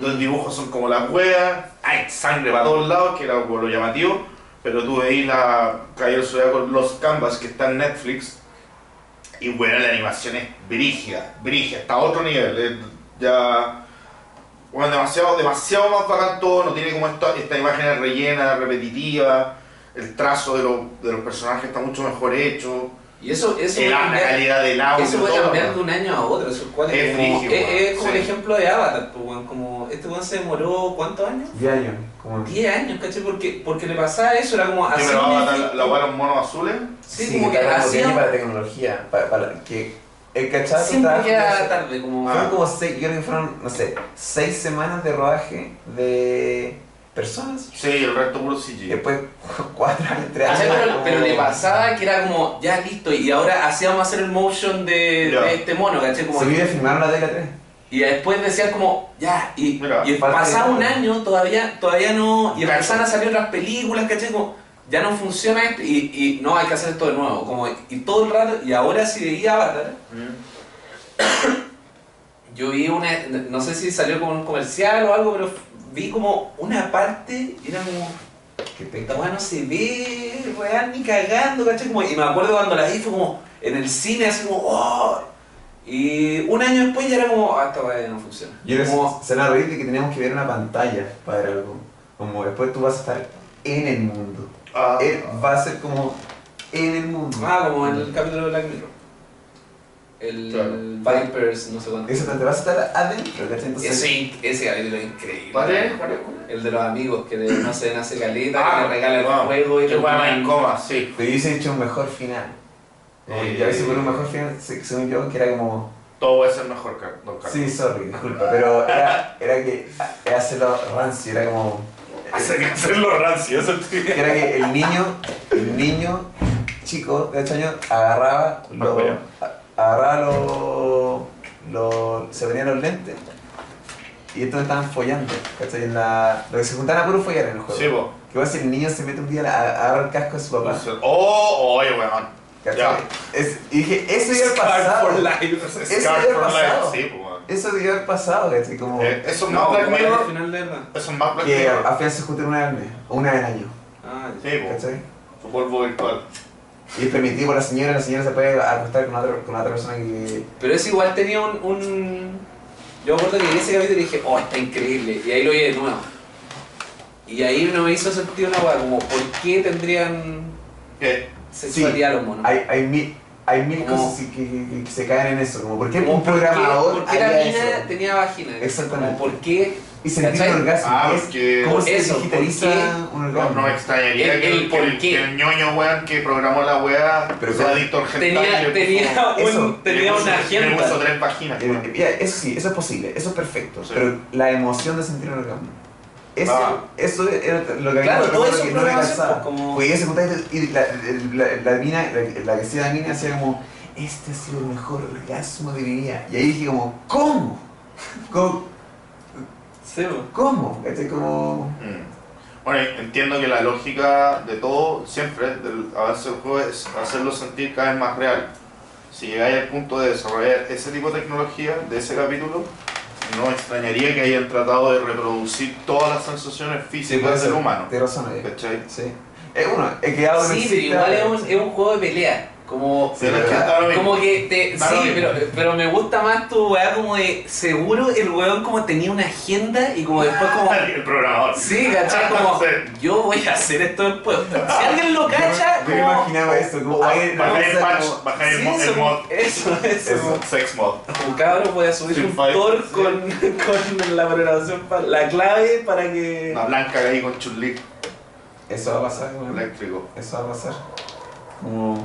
los dibujos son como las weas, hay sangre para todos lados, que era lo llamativo, pero tú veís la Caballeros Zodíaco, los canvas que está en Netflix, y bueno, la animación es brígida, brígida, está a otro nivel, ya... Bueno, demasiado, demasiado más bacán todo, no tiene como esta, esta imagen rellena, repetitiva, el trazo de, los- de los personajes está mucho mejor hecho. Y eso, eso el- puede la calidad del audio, Eso puede cambiar de un año a otro, eso es, cual- Es como, es- es como sí. el ejemplo de Avatar, pues, como este weón se demoró ¿cuántos años? 10 años. Como... 10 años, ¿cachai? Porque, porque le pasaba eso, era como Sí, así. pero Avatar, la- la de los monos azules. Sí, como que para hacía- para tecnología. Para, para que el cachazo Siempre estaba- queda tarde, como. Fueron como seis, yo creo que fueron, no sé, seis semanas de rodaje de personas. Sí, el resto puro CG. después cuatro años, tres Ah, años. sí, pero, como- pero le pasaba que era como, ya listo, y ahora hacíamos hacer el motion de, este mono, ¿cachai? Como, Se vio filmaron la tela 3. y después decían como, ya, y, Mira, y falta pasaba un año, todavía, todavía no, y Cacho. empezaban a salir otras películas, ¿cachai? Como, ya no funciona esto, y, y no, hay que hacer esto de nuevo, como, y todo el rato, y ahora si veía Avatar, yo vi una, no sé si salió como un comercial o algo, pero vi como una parte, y era como, pecado. weá no se ve real ni cagando, ¿cachai? Como, y me acuerdo cuando la vi fue como en el cine, así como, ¡oh! Y un año después ya era como, ah, esta weá no funciona. Yo les, Como, se reír de que teníamos que ver una pantalla para ver algo. Como después tú vas a estar en el mundo. Ah, Él va a ser como en el mundo. ah, como en el capítulo de Black Mirror. El, Claro. el Vipers, no sé cuánto. Eso te vas a estar adentro. Entonces, Ese, ese capítulo es increíble. ¿Cuál es? ¿Cuál es? El de los amigos que de- no se nace caleta, Ah, que le regala el juego y Que en coma, sí. pero hubiese hecho un mejor final. Eh, y a veces por un mejor final, se- según yo, que era como. Todo puede ser mejor, Don Carlos. Sí, sorry, disculpa, pero era, era que era hacerlo rancio, era como. Hacerlo rancio, eso que era que el niño, el niño chico de 8 años agarraba lo, Apoya. a- agarraba los lo, se ponían los lentes y estos estaban follando, ¿cachai? En la, lo que se juntaban a puro follar en el juego. Sí, po. Que va a ser el niño se mete un día, a- agarra el casco de su papá. Oh, oye, weón. ¿cachai? Ya. Es- y dije, eso iba a haber Scar pasado. life. Eso pasado. life, sí, po. Eso debió haber pasado, ¿cachai? Como Eh, Eso es No, más Black ¿cuál es Mirror. el final de verdad? Eso es más Black que Mirror. al final se junten una vez al mes, o una vez al año, Ah, ya. Sí. ¿cachai? Su polvo virtual. Y es permitido por la señora, la señora se puede acostar con otra, con otra persona que... Pero ese igual tenía un, un... Yo me acuerdo que vi ese capítulo y dije, oh, está increíble. Y ahí lo vi de nuevo. Y ahí no me hizo sentido una weá, como, ¿por qué tendrían ¿Qué? sexualidad los monos? Hay, hay mil, hay mil Como- cosas que, que- que se caen en eso, como por qué Como, un ¿por qué- programador ¿Por qué la mina tenía vagina? Exactamente. Como, ¿Por qué? Y sentir un orgasmo, Ah, porque- cómo se Eso, digitaliza ¿por qué? un No, orgasmo. no me extrañaría El- que, el que el- que el ñoño weón que programó la weá Pero sea adicto al Tenía, le tenía, puso- Eso, un, tenía le una Le puso agenda. tres páginas. Eh, eso sí, eso es posible, eso es perfecto, Sí. pero la emoción de sentir un orgasmo. Eso, Ah. eso era lo que Claro, me todo eso que no me cansaba. pues, como- Porque ella se juntaba y y la, la, la, mina, la, la que hacía la mina hacía como, este ha sido el mejor orgasmo de mi vida. Y ahí dije como, ¿cómo? ¿Cómo? Sí. ¿Cómo? ¿Cachai? Como... Mm. Bueno, entiendo que la lógica de todo, siempre, del avance del juego es hacerlo sentir cada vez más real. Si llegáis al punto de desarrollar ese tipo de tecnología de ese capítulo, no me extrañaría que hayan tratado de reproducir todas las sensaciones físicas del humano. Tienes razón ahí. ¿Cachai? Sí. Eh, uno, he quedado Sí, pero exista- igual es un, es un juego de pelea. Como, como que te. Sí, mismo. pero, pero me gusta más tu weá como de. Seguro el weón como tenía una agenda y como después como. El programador. Sí, ¿cachai? Como. Yo voy a hacer esto después. Si alguien lo cacha, Yo me como. imaginaba esto, como alguien... Bajáis el patch, bajáis el Sí, mod, el eso, mod, eso, eso. Eso. sex mod. Un cabrón voy a subir Street un sí. con, con la programación, la clave para que. Una blanca ahí con chulí Eso va a pasar, weón. eléctrico. Eso va a pasar. Como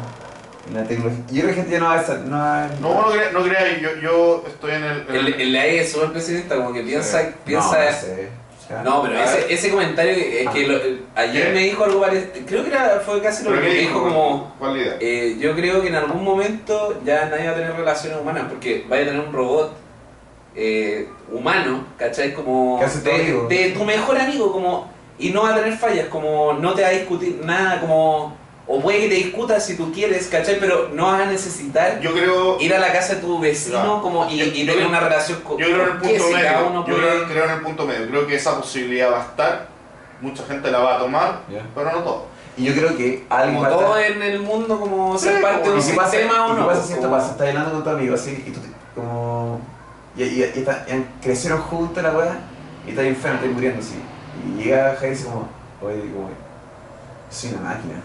la tecnología. Yo creo que gente ya no va a estar. No, va a- No, no, crea, no creáis, yo, yo estoy en el... en El, el- el AI es súper pesimista, como que piensa. Sí. piensa No, no sé. O sea, No, pero ese, ese comentario que- es que lo- eh, ayer ¿Qué? me dijo algo parecido, creo que era, fue casi lo ¿Pero que me dijo como, ¿Cuál idea? eh, yo creo que en algún momento ya nadie va a tener relaciones humanas, porque vaya a tener un robot eh, humano, ¿cachai? Como de tu mejor amigo, como y no va a tener fallas, como no te va a discutir nada, como o puede que te discutas si tú quieres, ¿cachai? Pero no vas a necesitar Yo creo... ir a la casa de tu vecino Ya. como y, Yo- y tener una relación con Yo creo en el punto si medio. uno Yo puede- creo, creo en el punto medio. Creo que esa posibilidad va a estar. Mucha gente la va a tomar, Ya. pero no todo. Y yo creo que alguien como todo en el mundo como Sí, ser parte de un ¿Y qué pasa, sistema o ¿y qué no? pasa si esto pasa? Estás hablando con tu amigo así y tú te- como. Y, y, y está- y crecieron juntos la weá y está enfermo, está muriendo así. Y llega Jair y dice como, oye, como, soy una máquina.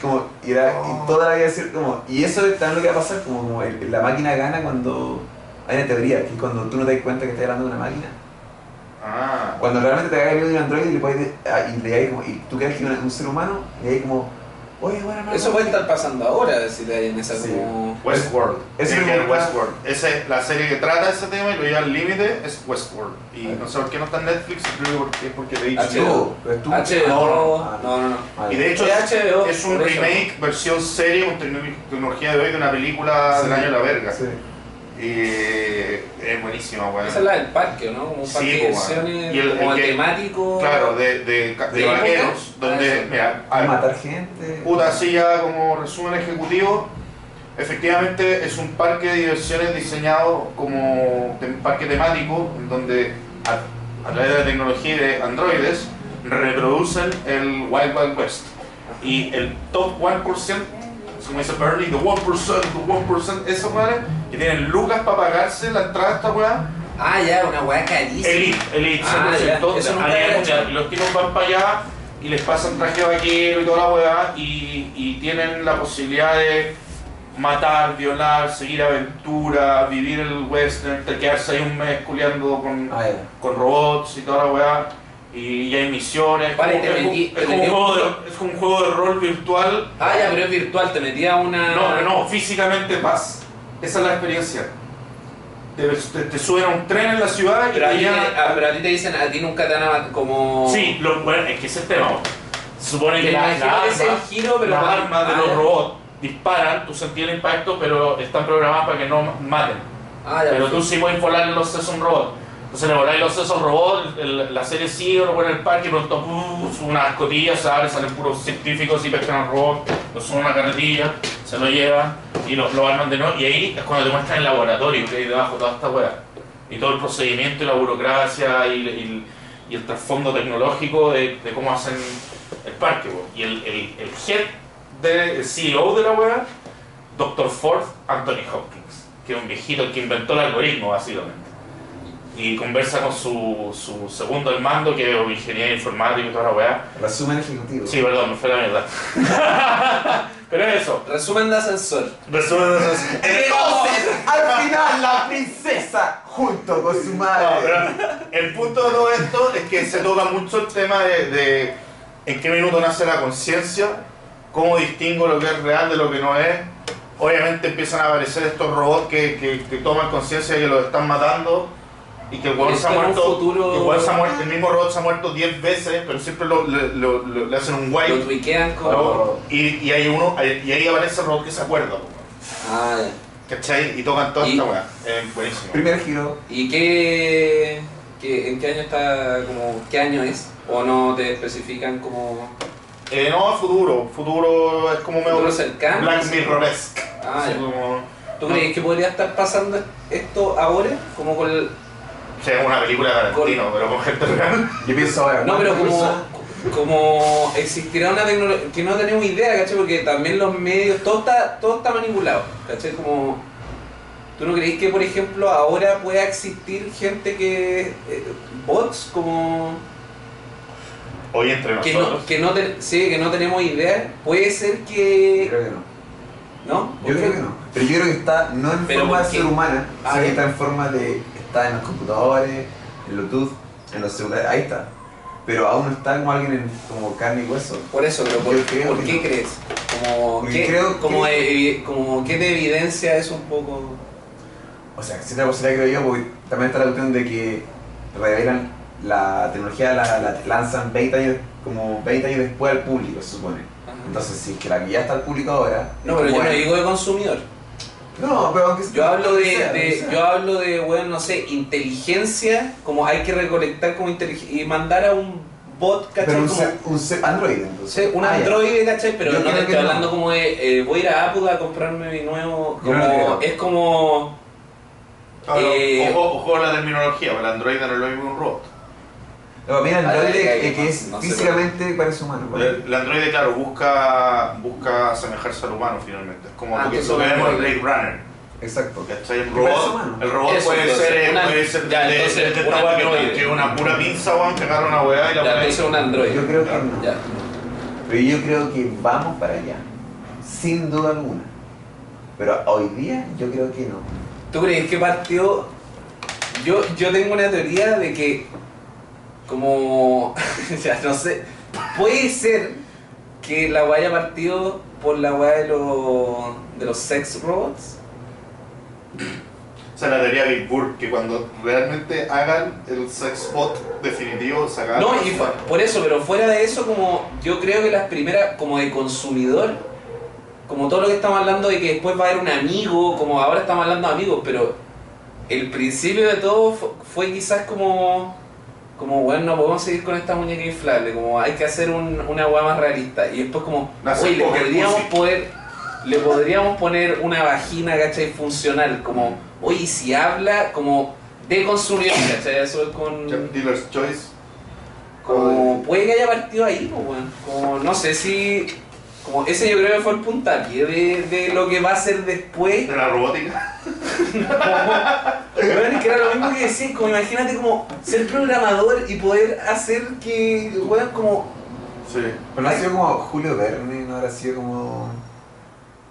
Como, y, era, y toda la vida decir, como, y eso es también lo que va a pasar, como, como el- la máquina gana cuando, hay una teoría, que es cuando tú no te das cuenta que estás hablando de una máquina. Ah, Cuando realmente te hagas de un androide y le puedes, ah, y le como, y tú crees que es un, un ser humano, y hay como, oye, bueno, no, Eso no, puede sí". estar pasando ahora, si te hay en esa Sí. como... Westworld. Ese Tiene que Westworld. Esa es la serie que trata ese tema y lo lleva al límite, es Westworld. Y Ah. no sé por qué no está en Netflix, creo que porque- es porque de HBO. HBO. HBO, Ah, no, no, no. vale. Y de hecho Es HBO, es un remake, versión serie con tecno- tecnología de hoy de una película Sí. del año de la verga. Sí. Y es buenísima, weón. Esa es la del parque, ¿no? Como un Sí, parque de po, diversiones, y el- como el que- temático. Claro, de, de, de ¿De vaqueros, época? donde, Ah, sí. mira, a- matar gente. Puta, así ya como resumen ejecutivo, efectivamente es un parque de diversiones diseñado como un parque temático, en donde a, a través de la tecnología de androides reproducen el Wild Wild West. Y el top 1%, como dice Bernie, the 1%, the 1%, esos madres que tienen lucas para pagarse la entrada a esta weá, Ah, ya, una weá carísima. Elite, Elite, Ah, se ya, a nivel mundial. Y los tipos van para allá y les pasan traje vaquero y toda la weá y, y tienen la posibilidad de matar, violar, seguir aventura, vivir el western, te quedarse ahí un mes culiando con, Ah, con robots y toda la weá. Y hay misiones. Vale, es, como- metí- es como un juego de, es como un juego de rol virtual. Ah, ya, pero es virtual, te metía una. No, no, no, físicamente vas. Esa es la experiencia. Te, te- te suben a un tren en la ciudad y Pero a, te te- ah, pero a ti te dicen, a ti nunca te a matar como. Sí, lo, bueno, es que ese es el tema. Se supone Me que la, la que es el arma- giro, pero de ah, los ya. robots disparan, tú sentís el impacto, pero están programadas para que no maten. Ah, ya. Pero tú sí puedes volarle los sesos a un robot. Entonces le voláis los sesos al robot, el- la serie sigue, lo pone en el parque, y pronto ¡puf! una escotilla se abre, salen puros científicos y pescan al robot, lo suben a una carretilla, se lo llevan y lo, lo arman de nuevo. Y ahí es cuando te muestran el laboratorio que hay debajo de toda esta weá. Y todo el procedimiento y la burocracia y, el trasfondo tecnológico de, cómo hacen el parque. Y el, el, el head, de, el CEO de la weá, Dr. Ford Anthony Hopkins, que es un viejito el que inventó el algoritmo básicamente. Y conversa con su, su segundo al mando, que es ingeniero informático y toda la weá. Resumen ejecutivo. Sí, perdón, me fue la mierda. Pero es eso. Resumen de ascensor. Resumen de esos- Entonces, al final, la princesa, junto con su No, madre. pero el punto de todo esto es que se toca mucho el tema de, de en qué minuto nace la conciencia, cómo distingo lo que es real de lo que no es. Obviamente empiezan a aparecer estos robots que, que, que toman conciencia de que los están matando y que el weón se ha muerto, futuro- que el weón se ha muerto- el mismo robot se ha muerto 10 veces, pero siempre lo, le, lo- lo- le hacen un Lo wipe. tuiquean como. ¿no? Y, y hay uno, y ahí aparece el robot que se acuerda, Ah, ya. ¿cachai? Y tocan toda Y- esta weá. Es buenísimo. Primer giro. ¿Y qué, qué- ¿En qué año está, como, qué año es? ¿O no te especifican como Eh, no, futuro. Futuro es como medio futuro cercano? Black Mirror-esque. Ah, ya. como... ¿Tú crees que podría estar pasando esto ahora? Como con el... O sea, es una película de Tarantino, pero con gente real. Yo pienso ahora. No, pero ¿cuántas como, como existirá una tecnología que no tenemos idea, ¿cachai? Porque también los medios, todo está, todo está manipulado, ¿cachai? Como... ¿Tú no crees que, por ejemplo, ahora pueda existir gente que... eh, bots como... Hoy entre Que no, nosotros. que, no te- sí, que no tenemos idea? Puede ser que... Creo que no. ¿No? Yo creo que no. Pero yo creo que está no en Pero forma de ser humana, Ah, sino que está en forma de. Está en los computadores, en Bluetooth, en los celulares, ahí está. Pero aún no está como alguien en como carne y hueso. Por eso, pero ¿por, Yo creo ¿por que qué no. crees? Como, Porque ¿qué, creo como, que- evi- como ¿qué te evidencia es un poco...? O sea, existe la posibilidad, creo yo, porque también está la cuestión de que revelan la tecnología, la, la lanzan 20 años, como 20 años después al público, se supone. Entonces, si es que la que ya está al público ahora. No, pero yo no digo de consumidor. No, pero aunque Yo hablo de, sea, de- sea. yo hablo de, bueno, no sé, inteligencia, como hay que recolectar como inteligencia y mandar a un bot, ¿cachai? Pero un, como, ser, un ser Android, sí, entonces. un Ah, ya. androide, ¿cachai? Pero Yo no te estoy no. hablando como de, eh, voy a ir a Apple a comprarme mi nuevo, no como, es como, Ahora, Eh, ojo, ojo con la terminología, el androide no es lo mismo que un robot. No, mira, el Ah, androide que es no físicamente parece humano. ¿vale? El, el androide, claro, busca, busca asemejarse al humano finalmente. Es como Ah, lo que vemos en Blade Runner. Exacto. ¿Cachai? El robot, el robot Eso, puede, entonces, ser, una- puede ser ya, de, de- entonces, de esta un weá que, androide. que es una pura pinza, weón, que agarra una weá y la ahí. entonces un androide. Yo creo que no. Ya. Pero yo creo que vamos para allá, sin duda alguna. Pero hoy día yo creo que no. ¿Tú crees que partió? Yo, yo tengo una teoría de que, como, ya no sé, puede ser que la weá haya partido por la weá de, los de los sex robots. O sea, la teoría de Big Burr, que cuando realmente hagan el sex bot definitivo, haga. No, y por eso, pero fuera de eso, como yo creo que las primeras, como de consumidor, como todo lo que estamos hablando de que después va a haber un amigo, como ahora estamos hablando de amigos, pero el principio de todo fu- fue, quizás como, como, bueno, no podemos seguir con esta muñeca inflable, como hay que hacer un- una weá más realista. Y después como, oye, le podríamos poder, le podríamos poner una vagina, ¿cachai? Funcional, como, oye, si habla, como de consumidor, ¿cachai? Eso es con... Dealer's Choice. Como puede que haya partido ahí, pues, weón. Como no sé si. Como ese yo creo que fue el puntapié de, de lo que va a ser después. De la robótica. Weón, es que era lo mismo que decís, como imagínate como ser programador y poder hacer que, weón, como. Sí. Pero no ha sido como Julio Verne, no habrá sido como.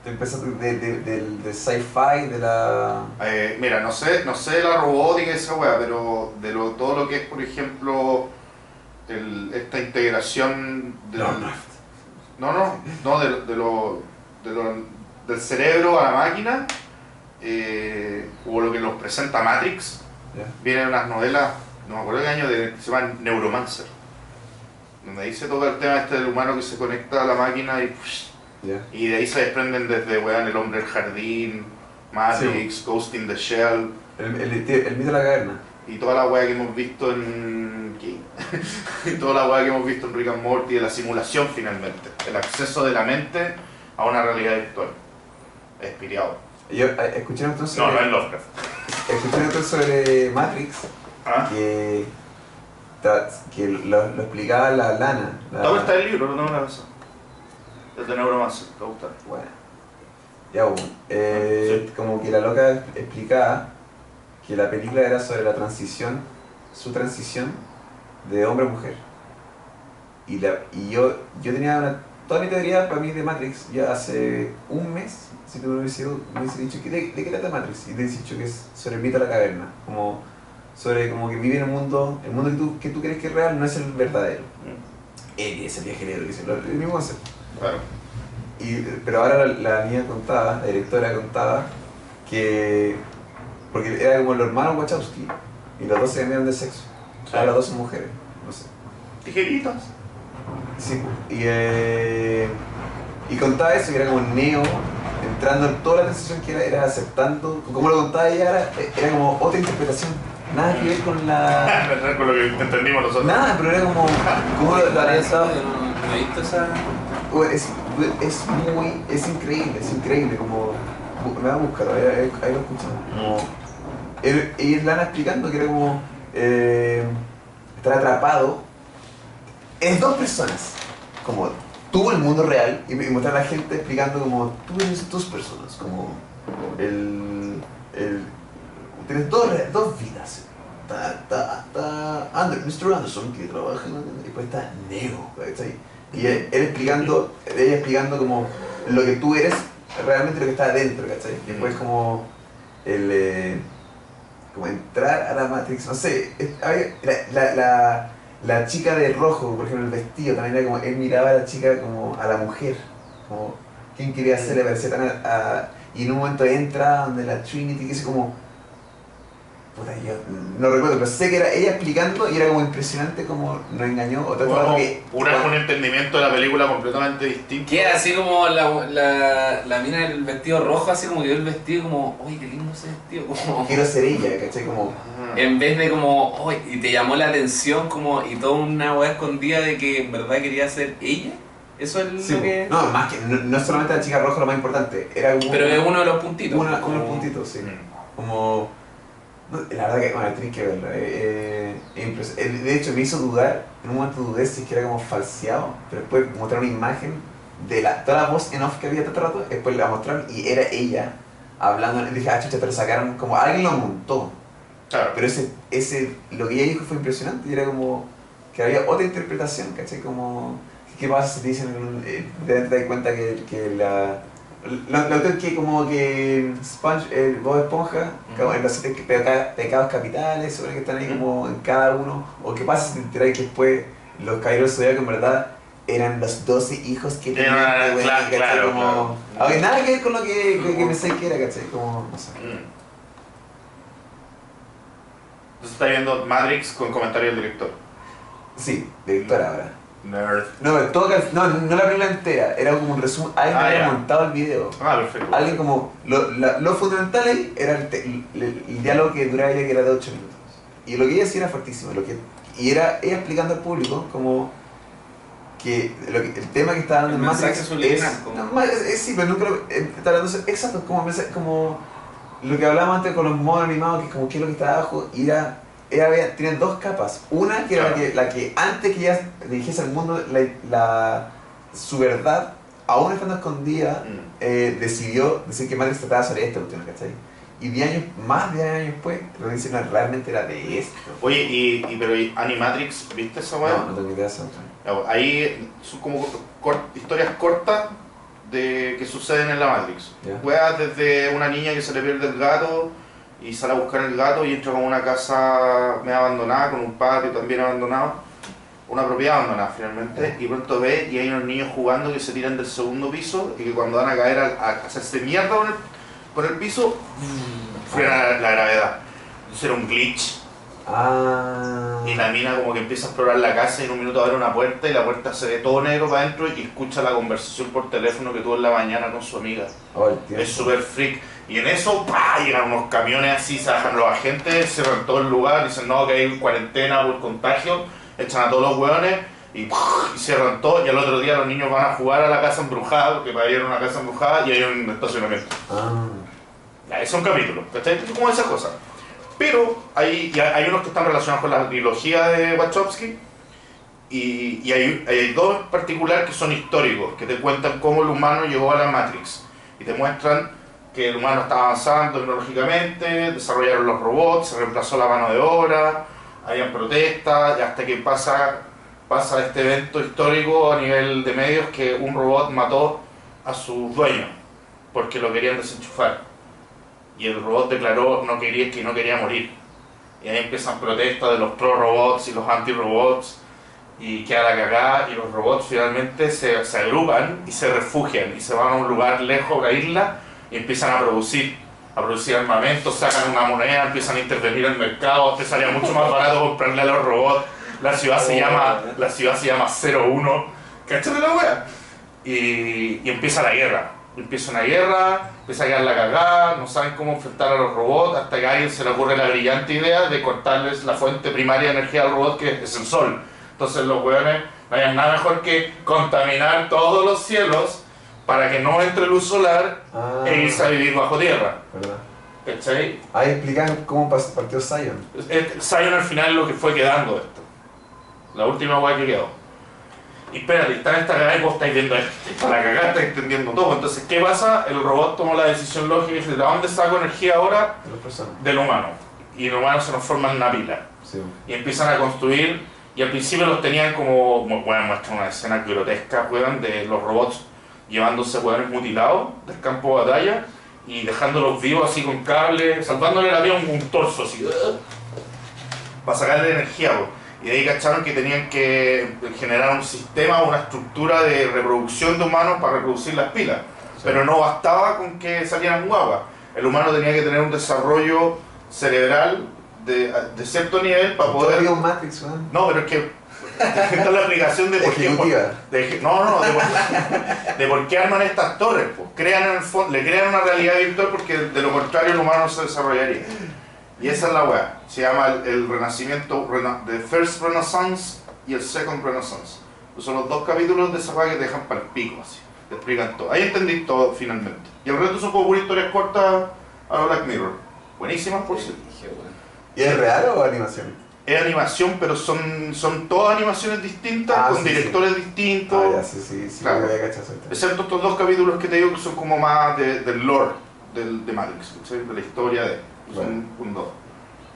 Te empezó de, de, del- del sci-fi, de la. Eh, mira, no sé, no sé la robótica y esa weá, pero de lo, todo lo que es, por ejemplo, el- esta integración de no. No, no, no, de, de lo, de lo- del cerebro a la máquina, eh, o lo que nos presenta Matrix, vienen unas novelas, no me acuerdo qué año, de, que se llaman Neuromancer, donde ahí se toca el tema este del humano que se conecta a la máquina y, Ya. y de ahí se desprenden desde weón, El Hombre del Jardín, Matrix, Ghost in the Shell, El, el, el mito de la caverna. y toda la weá que hemos visto en. y toda la weá que hemos visto en Rick and Morty, de la simulación finalmente. El acceso de la mente a una realidad virtual. Espiriado. Yo eh, escuché entonces No, no sobre, es Lovecraft. escuché entonces sobre Matrix ¿Ah? que, que lo, lo explicaba la lana. La, ¿Te gusta el libro? No tengo una cosa. Es de Neuromancer, ¿te gusta? Bueno. Ya, bueno. Eh, Como que la loca explicaba que la película era sobre la transición, su transición de hombre a mujer. Y, la, y yo, yo tenía una, toda mi teoría para mí de Matrix ya hace un mes, si tú me hubiese, me hubiese dicho, ¿de, ¿de qué trata Matrix? Y te hubiese dicho que es sobre el mito de la caverna. Como sobre como que vive en un mundo, el mundo que tú, que tú crees que es real no es el verdadero. Él es el viajero, dice, lo- el mismo concepto. Claro. Y, pero ahora la, la niña contaba, la directora contaba que. Porque era como los hermanos Wachowski y los dos se cambiaron de sexo. Ahora los dos son mujeres, no sé. Tijeritas. Sí, y, eh, y contaba eso, que era como Neo entrando en toda la transición que era, era aceptando. Como lo contaba ella, era, era como otra interpretación. Nada que ver con la. Con lo que entendimos nosotros. Nada, pero era como. como lo, lo analizaba. Yo no, Es, es muy, es increíble, es increíble, como, me va a buscar, ahí, ahí- ahí lo escuchamos, como, él- ellos la van explicando que era como, eh, estar atrapado, es dos personas, como tú el mundo real, y, mostrar a la gente explicando como, tú eres dos personas, como, el, el tienes dos, dos vidas, está, está, está Ander- Mr. Anderson que trabaja en, y después está Neo, ¿cachai? Y él, él explicando, ella explicando como lo que tú eres, realmente lo que está adentro, ¿cachai? Y después como el eh, como entrar a la Matrix, no sé, la, la, la, la chica de rojo, por ejemplo, el vestido, también era como, él miraba a la chica como a la mujer, como, ¿quién quería ser? Le parecía tan a- a- y en un momento entra donde la Trinity, que es como, puta, yo no recuerdo, pero sé que era ella explicando y era como impresionante como nos engañó, otra Bueno, cosa que... una, un entendimiento de la película completamente distinto. Que era así como la, la, la mina del vestido rojo, así como que vio el vestido como, uy, qué lindo ese vestido. Como, Quiero ser ella, ¿cachai? Como, Ah. en vez de como, uy, y te llamó la atención como, y toda una weá escondida de que en verdad quería ser ella. Eso es sí, lo que... no, más que, no, no es solamente la chica roja lo más importante, era como... Pero es uno de los puntitos. Una, como- unos puntitos, sí. Mm. Como. La verdad que, bueno, tienes que verlo. eh, eh, eh, de hecho, me hizo dudar. En un momento dudé si es que era como falseado. Pero después mostraron una imagen de la, toda la voz en off que había el rato. Después la mostraron y era ella hablando. Dije, ah, chucha, pero sacaron como. Alguien lo montó. Claro. Pero ese, ese, lo que ella dijo fue impresionante. Y era como. Que había otra interpretación, ¿cachai? Como. ¿qué pasa si te dicen, eh, te das cuenta que, que la... Lo, lo otro es que como que Sponge, el Bob Esponja, como en los siete pecados capitales, sobre que están ahí como en cada uno, o qué pasa si te enteras que después los caballeros zodiacos en verdad eran los 12 hijos que tenían, claro, ¿cachai? claro, como, claro. Aunque nada que ver con lo que, que, que pensé que era, ¿cachai? Como, no sé. Mm. Entonces está viendo Matrix con comentario del director. Sí, director ahora. Nerd. No, pero todo, que- no, no la película entera, era como un resumen, alguien Ah, había ya. montado el video. Ah, perfecto. Alguien como, lo, la- lo fundamental ahí era el, te- el- el- el diálogo que duraba ella que era de 8 minutos. Y lo que ella decía era fuertísimo, lo que, y era ella explicando al público como que, lo que- el tema que está dando El en mensaje Matrix subliminal, es, como- es- es- sí, pero nunca lo, eh, está hablando, exacto, como, como lo que hablábamos antes con los modos animados, que como que es lo que está abajo, y era, ella había, tiene dos capas. Una que era la Claro. que, la que antes que ella dirigiese al mundo la, la- su verdad, aún estando escondida, Mm. eh, decidió decir que Matrix trataba sobre esta cuestión, ¿cachai? Y 10 años, más de 10 años después, lo que dicen realmente era de esto. Oye, y, y pero y Animatrix, ¿viste esa weá? No, no tengo idea de eso. Ya, pues, Ahí son como cor- historias cortas de que suceden en la Matrix. Ya. Weas desde una niña que se le pierde el gato y sale a buscar el gato y entra como una casa medio abandonada, con un patio también abandonado. Una propiedad abandonada finalmente. Y pronto ve y hay unos niños jugando que se tiran del segundo piso y que cuando van a caer a, a hacerse mierda con el, con el piso, frena la, la gravedad. Entonces era un glitch. Ah. Y la mina como que empieza a explorar la casa y en un minuto abre una puerta y la puerta se ve todo negro para adentro y escucha la conversación por teléfono que tuvo en la mañana con su amiga. Oh. Es súper freak. Y en eso, ¡pah! llegan unos camiones así, se bajan los agentes, cierran todo el lugar, dicen no, que hay cuarentena por contagio, echan a todos los hueones y, y cierran todo. Y al otro día los niños van a jugar a la casa embrujada, porque para ir a una casa embrujada y hay un estacionamiento. Ah. Es un capítulo, ¿cachai? Es como esas cosas. Pero hay, hay unos que están relacionados con la trilogía de Wachowski y, y hay, hay dos en particular que son históricos, que te cuentan cómo el humano llegó a la Matrix y te muestran que el humano está avanzando tecnológicamente, desarrollaron los robots, se reemplazó la mano de obra, habían protestas y hasta que pasa, pasa este evento histórico a nivel de medios que un robot mató a su dueño porque lo querían desenchufar y el robot declaró no quería, que no quería morir. Y ahí empiezan protestas de los pro robots y los anti robots y queda la cagada y los robots finalmente se, se agrupan y se refugian y se van a un lugar lejos, a una isla y empiezan a producir, a producir armamentos, sacan una moneda, empiezan a intervenir en el mercado, después salía mucho más barato comprarle a los robots, la ciudad se Oh, llama, la ciudad se llama 01, ¿cachai la wea? Y, y empieza la guerra. Empieza una guerra, empieza a quedar la cagada, no saben cómo enfrentar a los robots, hasta que a alguien se le ocurre la brillante idea de cortarles la fuente primaria de energía al robot, que es el sol. Entonces los hueones no hayan nada mejor que contaminar todos los cielos para que no entre luz solar Ah. e irse a vivir bajo tierra. ¿Verdad? ¿Cachai? Ahí explican cómo partió Zion. El- Zion al final es lo que fue quedando de esto. La última hueá que quedó. Y espérate, está esta cagada y vos estáis viendo esto. Para cagar estáis entendiendo todo. Entonces, ¿qué pasa? El robot tomó la decisión lógica y dice, ¿de dónde saco energía ahora? De las personas. Del humano. Y el humano se nos forma en una pila. Sí. Y empiezan a construir. Y al principio los tenían como, bueno, muestran una escena grotesca, weón, de los robots llevándose weones mutilados del campo de batalla y dejándolos vivos así con cables, salvándole la vida a un, torso así. Para sacarle energía, po. Y de ahí cacharon que tenían que generar un sistema, una estructura de reproducción de humanos para reproducir las pilas. Pero no bastaba con que salieran guaguas. El humano tenía que tener un desarrollo cerebral de, de cierto nivel para poder Matrix, weón. no, pero es que esta es la aplicación de por qué. De- no, no, de por, de por qué arman estas torres. Pues. Crean en el fon- le crean una realidad virtual porque de lo contrario el humano no se desarrollaría. Y esa es la weá. Se llama el, el renacimiento, rena, The First Renaissance y el Second Renaissance. Son los dos capítulos de esa weá que te dejan para el pico, así. Te explican todo. Ahí entendí todo finalmente. Y el resto son como puras historias cortas a lo Black Mirror. Buenísimas por cierto. Dije, weón. ¿Y es real o animación? Es animación, pero son, son todas animaciones distintas, Ah, con sí, directores distintos. Ah, ya, sí, sí, sí. Claro. Excepto estos dos capítulos que te digo que son como más de- del lore del, de Matrix, ¿cachai? de la historia de. Son un dos.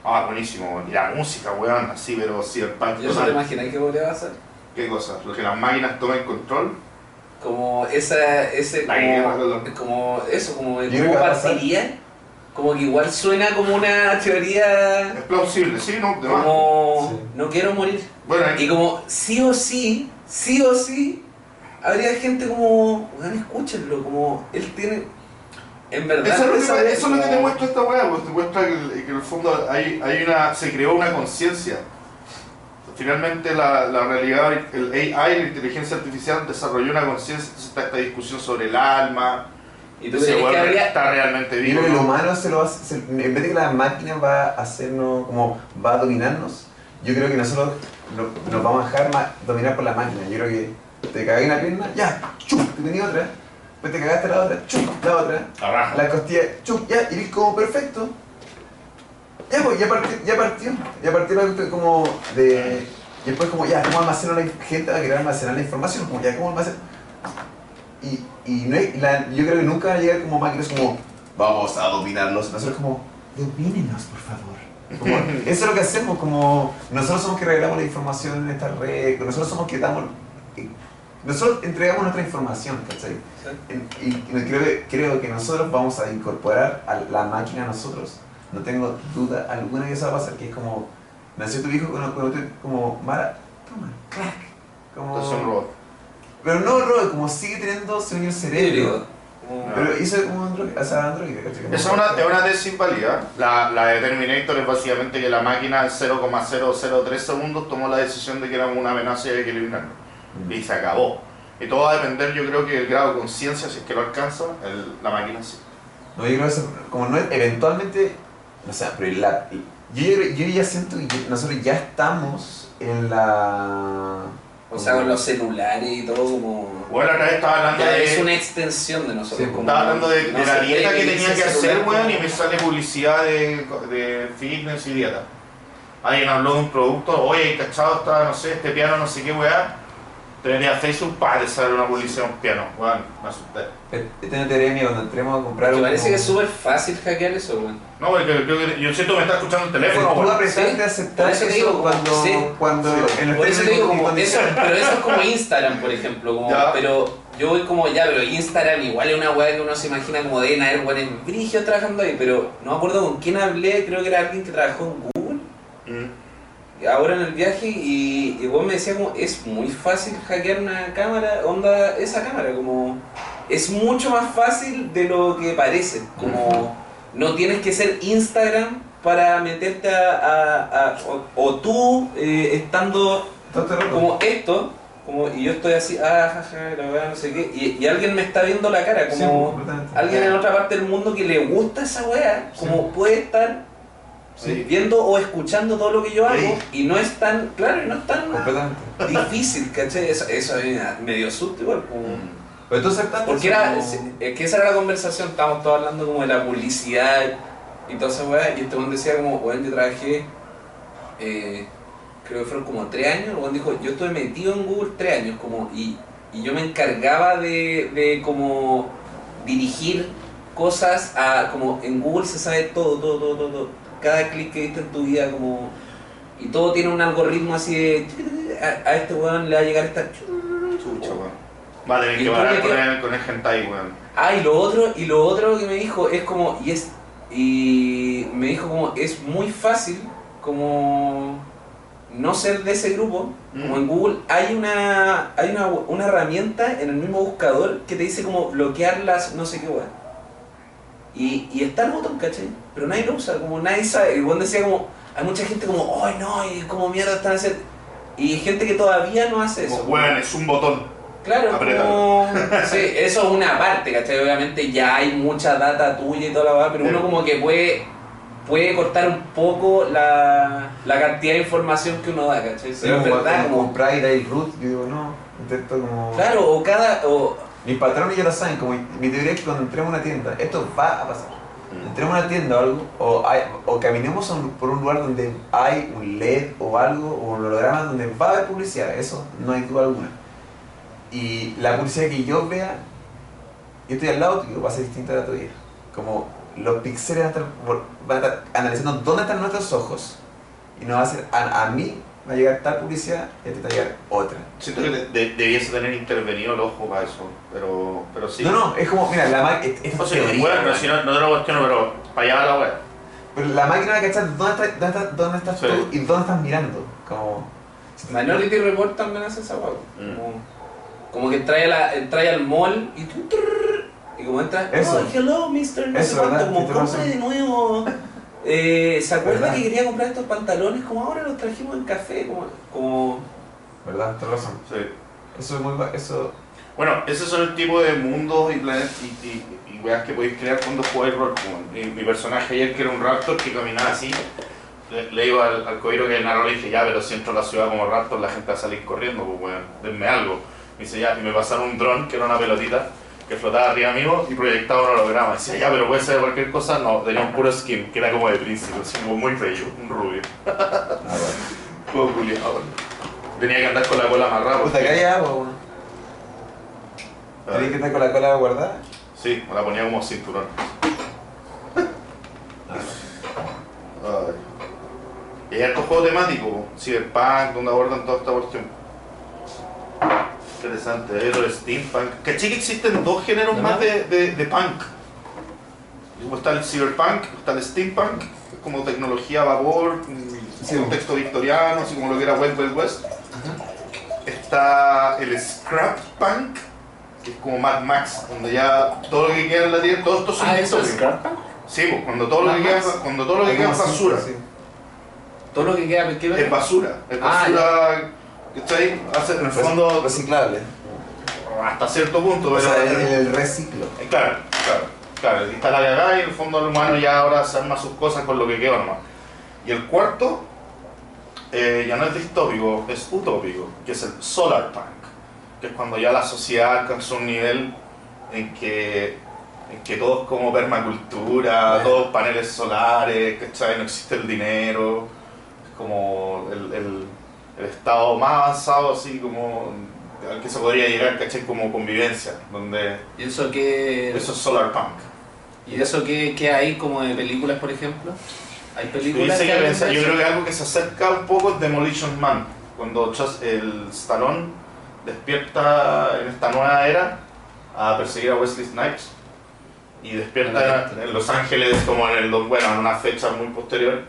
Ah, buenísimo. Y la música, weón, así, pero sí, el punk Yo se te imaginé que podría pasar. ¿Qué cosa? Lo que las máquinas tomen control. Como esa, ese, La como, como eso, como cómo que como que igual suena como una teoría Es plausible, sí, no, de más. como Sí. no quiero morir. Bueno, Y como sí o sí, sí o sí, habría gente como, weón, escúchenlo, como él tiene, en verdad, Eso es lo que, eso es lo que como- te muestra esta weá, pues te muestra que, en el fondo hay, hay una, se creó una conciencia. Finalmente la, la realidad, el AI, la inteligencia artificial, desarrolló una conciencia, entonces está esta discusión sobre el alma, Y tú el que habría, está realmente Yo vivo. creo que lo ¿no? humano se lo va a hacer, se- en vez de que la máquina va a hacernos, como va a dominarnos, yo creo que nosotros no- nos vamos a dejar ma- dominar por la máquina. Yo creo que te cagué una pierna, ya, chup, te tenía otra, después te cagaste la otra, chup, la otra, La costilla, chup, ya, y como perfecto. Ya, pues, ya partió, ya partió, ya partió la cuestión como de... Y después como, ya, ¿cómo almacenar la gente va a querer almacenar la información? Como, ya, ¿cómo almacenar? Y, y no hay- la- yo creo que nunca van a llegar como máquinas como, vamos a dominarlos. Nosotros como, domínenos, por favor. Como, eso es lo que hacemos, como, nosotros somos que revelamos la información en esta red, nosotros somos que damos... Nosotros entregamos nuestra información, ¿cachai? Y, y creo, que, creo que nosotros vamos a incorporar a la máquina a nosotros. No tengo duda alguna que eso va a pasar, que es como, nació tu hijo con, con como, Mara, toma, crack. Como, es un robot. Pero no, Robert, como sigue teniendo sueño el cerebro. Pero hizo como Android, o sea, Android, ¿cachai? Como- Esa es una, es una tesis válida. La, la de Terminator es básicamente que la máquina en 0,003 segundos tomó la decisión de que era una amenaza y había que eliminarlo. Y se acabó. Y todo va a depender, yo creo que del grado de conciencia, si es que lo alcanza, el- la máquina sí. No, yo creo que eso, como no, eventualmente, no sé, pero la, yo, yo ya siento que nosotros ya estamos en la... o sea, con los celulares y todo como... Bueno, la otra vez estaba hablando Ya de... es una extensión de nosotros. Sí, como- Estaba hablando de, no de la dieta que tenía que hacer, weón, y como- me sale publicidad de, de fitness y dieta. Alguien habló de un producto, oye, cachado, está, no sé, este piano, no sé qué, weá. Te metía a Facebook, pa, te sale una publicidad de un piano. Weón, me asusté. Esta teoría mía cuando entremos a comprar un... parece que es súper fácil hackear eso, weón. No, porque creo que yo siento que me está escuchando el teléfono, Tú weón. Sí, a aceptar eso te digo, cuando, sí. cuando Sí. en el Por eso te digo, como cuando- eso, pero eso es como Instagram, por ejemplo, como, Ya. pero yo voy como ya, pero Instagram igual es una weá que uno se imagina como deben haber weones brigios trabajando ahí, pero no me acuerdo con quién hablé, creo que era alguien que trabajó en Google, Mm. Ahora en el viaje, y, y vos me decía como, es muy fácil hackear una cámara, onda, esa cámara, como, es mucho más fácil de lo que parece, como, no tienes que ser Instagram para meterte a, a- a- o, o tú eh, estando este como esto, como, y yo estoy así, ah, jaja, la weá, no sé qué, y, y alguien me está viendo la cara, como alguien en otra parte del mundo que le gusta esa weá, como puede estar Sí. viendo o escuchando todo lo que yo hago, Sí. y no es tan, claro, y no es tan difícil, ¿cachai? Eso, eso a mí me dio susto igual, como... Pero tú aceptaste Porque era, como- es que esa era la conversación, estábamos todos hablando como de la publicidad y toda esa weá, y este weón decía como, weón, yo trabajé, eh, creo que fueron como tres años, el dijo, yo estuve metido en Google tres años, como, y, y yo me encargaba de, de como dirigir cosas a, como en Google se sabe todo, todo, todo, todo, todo. Cada clic que diste en tu vida, como, y todo tiene un algoritmo así de, a, a este weón le va a llegar esta... Chucha, weón. Va a tener que parar me con el, con el hentai, weón. Ah, y lo otro, y lo otro que me dijo es como, y es, y me dijo como, es muy fácil como no ser de ese grupo, como en Google hay una, hay una, una herramienta en el mismo buscador que te dice como bloquear las no sé qué weá. Y, y está el botón, ¿cachai? Pero nadie lo usa, como nadie sabe. Y vos decía como, hay mucha gente como, ay no, y como mierda están haciendo. Y gente que todavía no hace eso. Como, Weón, es un botón. Claro, como... Sí, eso es una parte, ¿cachai? Obviamente ya hay mucha data tuya y toda la verdad, pero Sí. uno como que puede, puede cortar un poco la, la cantidad de información que uno da, ¿cachai? Sí, Pero es como verdad, como... comprar y dar el root, yo digo, no, intento como... Claro, o cada... O, Mis patrones ya lo saben, como mi teoría es que cuando entremos a una tienda, esto va a pasar. Entremos a una tienda o algo, o, hay- o caminemos a un- por un lugar donde hay un LED o algo, o un holograma donde va a haber publicidad, eso no hay duda alguna. Y la publicidad que yo vea, yo estoy al lado tuyo, va a ser distinta a la tuya. Como los píxeles van a estar analizando dónde están nuestros ojos, y nos va a hacer a, a mí va a llegar tal publicidad y a ti te va a llegar otra. Siento que de- de- debiese tener intervenido el ojo para eso, pero, pero sí. No, no, es como, mira, la máquina. O es sea, teoría, bueno, si no, no te lo cuestiono, pero para allá va la wea. Pero la máquina va a cachar dónde, está- dónde, está- dónde estás Sí. tú y dónde estás mirando. Como. Minority Report también hace esa hueá. Mm. Como, como que entra, a la, entra al mall y tú. y como entras. Eso. Oh, hello, mister. No Eso, sé cuánto. Como razón. de nuevo. Eh, ¿Se acuerda ¿Verdad? que quería comprar estos pantalones? Como ahora los trajimos en café. Como. como ¿Verdad? Tienes razón. Sí. Eso es muy. Eso. Bueno, esos son el tipo de mundos y planetas y, y, y weas que podéis crear cuando jugáis rol. Mi, mi personaje ayer, que era un raptor que caminaba así, le, le iba al, al coiro que narró y dije, ya, pero si entro a la ciudad como raptor, la gente va a salir corriendo, pues weón, denme algo. Me dice, ya, y me pasaron un dron, que era una pelotita, que flotaba arriba mío y proyectaba un holograma. Decía, ya, pero puede ser de cualquier cosa. No, tenía un puro skin, que era como de príncipe, como muy bello, un rubio. Ah, bueno. Tenía que andar con la cola amarrada. Puta, acá hay agua, weón. ¿Tienes que estar con la cola guardada? Sí, me la ponía como cinturón. Ay. Y hay harto juego temático, Cyberpunk, donde abordan toda esta cuestión. Interesante, de steampunk. ¿Caché que existen dos géneros más de, de, de punk? Como está el cyberpunk, está el steampunk, como tecnología a vapor, mm, Sí. contexto victoriano, así como lo que era Wild Wild West. Está el scrap punk, que es como Mad Max, donde ya todo lo que queda en la tierra, todos estos son Ah, eso es. Scrap Punk? Sí, pues, cuando todo lo que queda, cuando todo lo que queda es basura. sí. Todo lo que queda. ¿qué Es basura. Es Ah, basura está ahí, hace, en el fondo, Reciclable. hasta cierto punto, O pero. sea, el, el reciclo. Eh, Claro, claro, claro. Y está la cagada y en el fondo el humano ya ahora se arma sus cosas con lo que queda nomás. Y el cuarto, eh, ya no es distópico, es utópico, que es el solar punk, que es cuando ya la sociedad alcanza un nivel en que, en que todo es como permacultura, Bueno. todos paneles solares, ¿cachai? No existe el dinero, es como el, el- el estado más avanzado, así como al que se podría llegar, ¿cachai? Como convivencia, donde ¿Y eso qué? eso es solar punk. ¿Y eso qué, qué hay como de películas, por ejemplo? ¿Hay películas que de yo creo que algo que se acerca un poco es Demolition Man, cuando el Stallone despierta en esta nueva era a perseguir a Wesley Snipes y despierta en Los Ángeles como en el bueno en una fecha muy posterior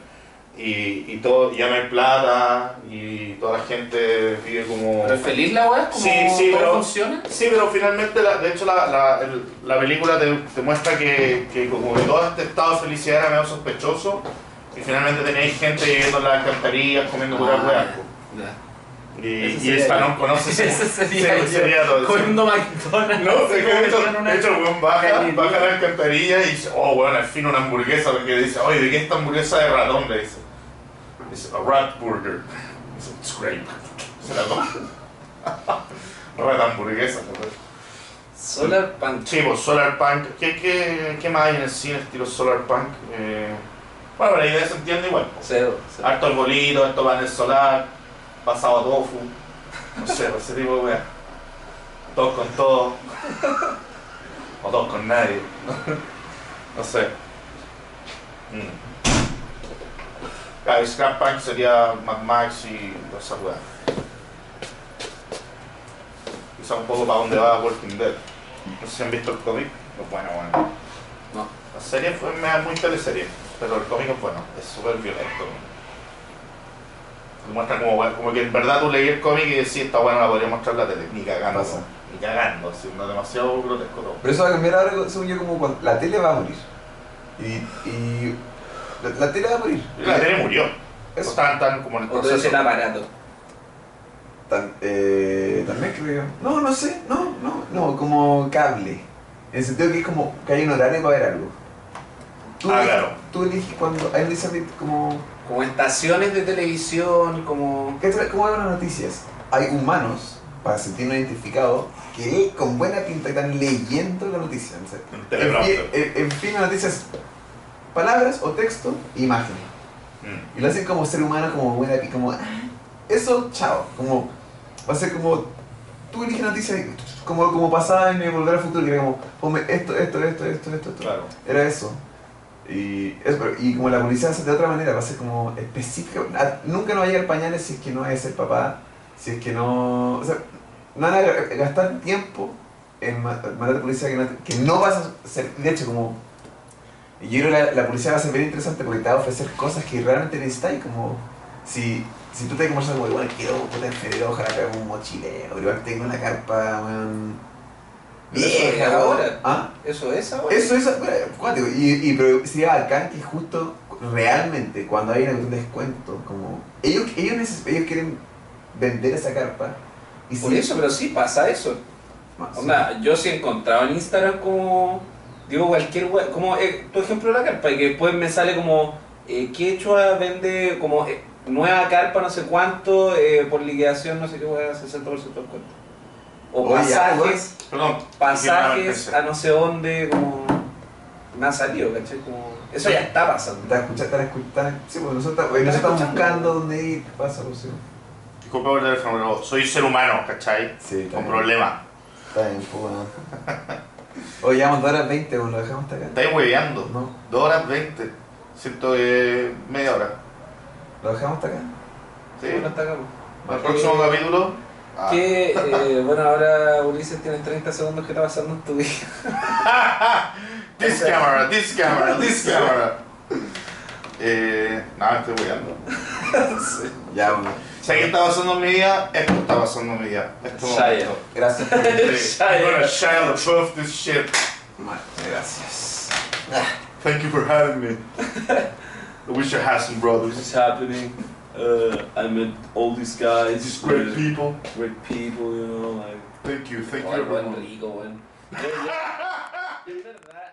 y, y todo ya no hay plata y toda la gente vive como ¿Pero es feliz la weá? ¿Cómo Sí, sí, pero- funciona? Sí, pero finalmente, la- de hecho, la, la, el- la película te, te muestra que, que como que todo este estado de felicidad era medio sospechoso y finalmente teníais gente viviendo en las alcantarillas, comiendo pura Ah, weá. Y, y Stallone yo. conoce Ese sería sí, sería todo. Comiendo McDonald's. No, de hecho, de hecho, el weón baja, baja la alcantarilla y dice, oh, bueno, al fin una hamburguesa, porque dice, oye, ¿de qué es esta hamburguesa de ratón? Le dice, dice, a rat burger. Dice, it's great. Se la toma. Rat hamburguesa. Solar Punk. Sí, pues Solar Punk. ¿Qué, qué, qué más hay en el cine estilo Solar Punk? Eh, bueno, la idea se entiende igual. Cero. cero. Harto arbolito, harto panel solar, pasado a tofu. No sé, pues, ese tipo de weá. Todos con todo. O todos con nadie. No sé. Mm. Claro, Scrap Punk sería Mad Max y toda esa weá. Quizá un poco para dónde va Walking Dead. No sé si han visto el cómic. Es bueno, bueno. No. La serie fue me da muy teleserie, pero el cómic es bueno, es súper violento. Te muestra como, como que en verdad tú leí el cómic y decís, esta buena la podría mostrar la tele. Ni cagando, ni cagando, no, demasiado grotesco todo. Pero eso va a cambiar ahora, según yo, como cuando la tele va a morir. Y. y la, la tele va a morir. La tele murió. Eso. Estaban tan como en el O todo es el proceso. aparato. Tan- eh, también creo. No, no sé, no, no, no, como cable. En el sentido que es como que hay un horario para ver algo. Tú, Ah, eliges- claro. tú eliges cuando. Hay un dice como. Como estaciones de televisión, como. ¿qué tra- ¿Cómo ven las noticias? Hay humanos, para sentirnos identificados, que con buena pinta están leyendo la noticia. o en, fin, en- en fin, la noticia es palabras o texto, imágenes. Mm. Y lo hacen como ser humano, como buena pi- como ah, eso, chao. Como va a ser como tú eliges noticias y- como, como pasaba en Volver al Futuro, que era como ponme esto, esto, esto, esto, esto, esto. Claro. Era eso. Y, eso, y como la policía hace de otra manera, va a ser como específica. ah, Nunca nos va a llegar pañales si es que no es el papá, si es que no. O sea, no van a gastar tiempo en ma- mandar policía que no, que no vas a ser. De hecho, como. Y Yo creo que la, la policía va a ser bien interesante porque te va a ofrecer cosas que realmente necesitas. Como si, si tú te conversas como, bueno, quiero puta en febrero, ojalá que haga un mochileo, pero igual tengo una carpa, weón. Pero eso es vieja, ahora. ¿Ah? Eso es ahora. Eso es cuático. Y, y pero sería bacán que justo realmente cuando hay un descuento, como ellos, ellos, ellos quieren vender esa carpa. Y Por eso, pero sí pasa eso. Sí. Onda, yo sí he encontrado en Instagram como. Digo, cualquier web. Como eh, tu ejemplo de la carpa, y que después me sale como. Eh, Quechua vende como. eh, nueva carpa, no sé cuánto, eh, por liquidación, no sé qué, wea, 60% de descuento. O Oye, ya, pasajes. Perdón. pasajes a no sé dónde, como. Me ha salido, ¿cachai? Como, eso ya está pasando. Están escuchando, están escuchando. Sí, porque nosotros, oye, nosotros estamos buscando dónde ir. ¿Qué pasa, Lucio? Disculpa por el teléfono, pero soy ser humano, ¿cachai? Sí, está Con bien. problemas. Está bien, pues Oye, llevamos 2 horas 20, bueno, lo dejamos hasta acá. Estáis hueveando. No, 2 horas 20. Siento que media hora. lo dejamos hasta acá. ¿Sí? Bueno, hasta acá, pues. El próximo capítulo. ah, Que, eh, bueno, ahora Ulises tienes 30 segundos que está pasando en tu vida. This camera, this camera, this camera. Eh, nada, estoy hueveando. Ya, bueno. Si alguien está pasando mi vida, esto está pasando mi vida. Este Shia. momento. Gracias. Sí. I'm gonna shine above this shit. Vale, gracias. Thank you for having me. I wish I had some brothers. This is happening? Uh, I met all these guys. These great people. great people, you know, like. Thank you, thank you Oh, buen everyone. rico, buen. Es verdad.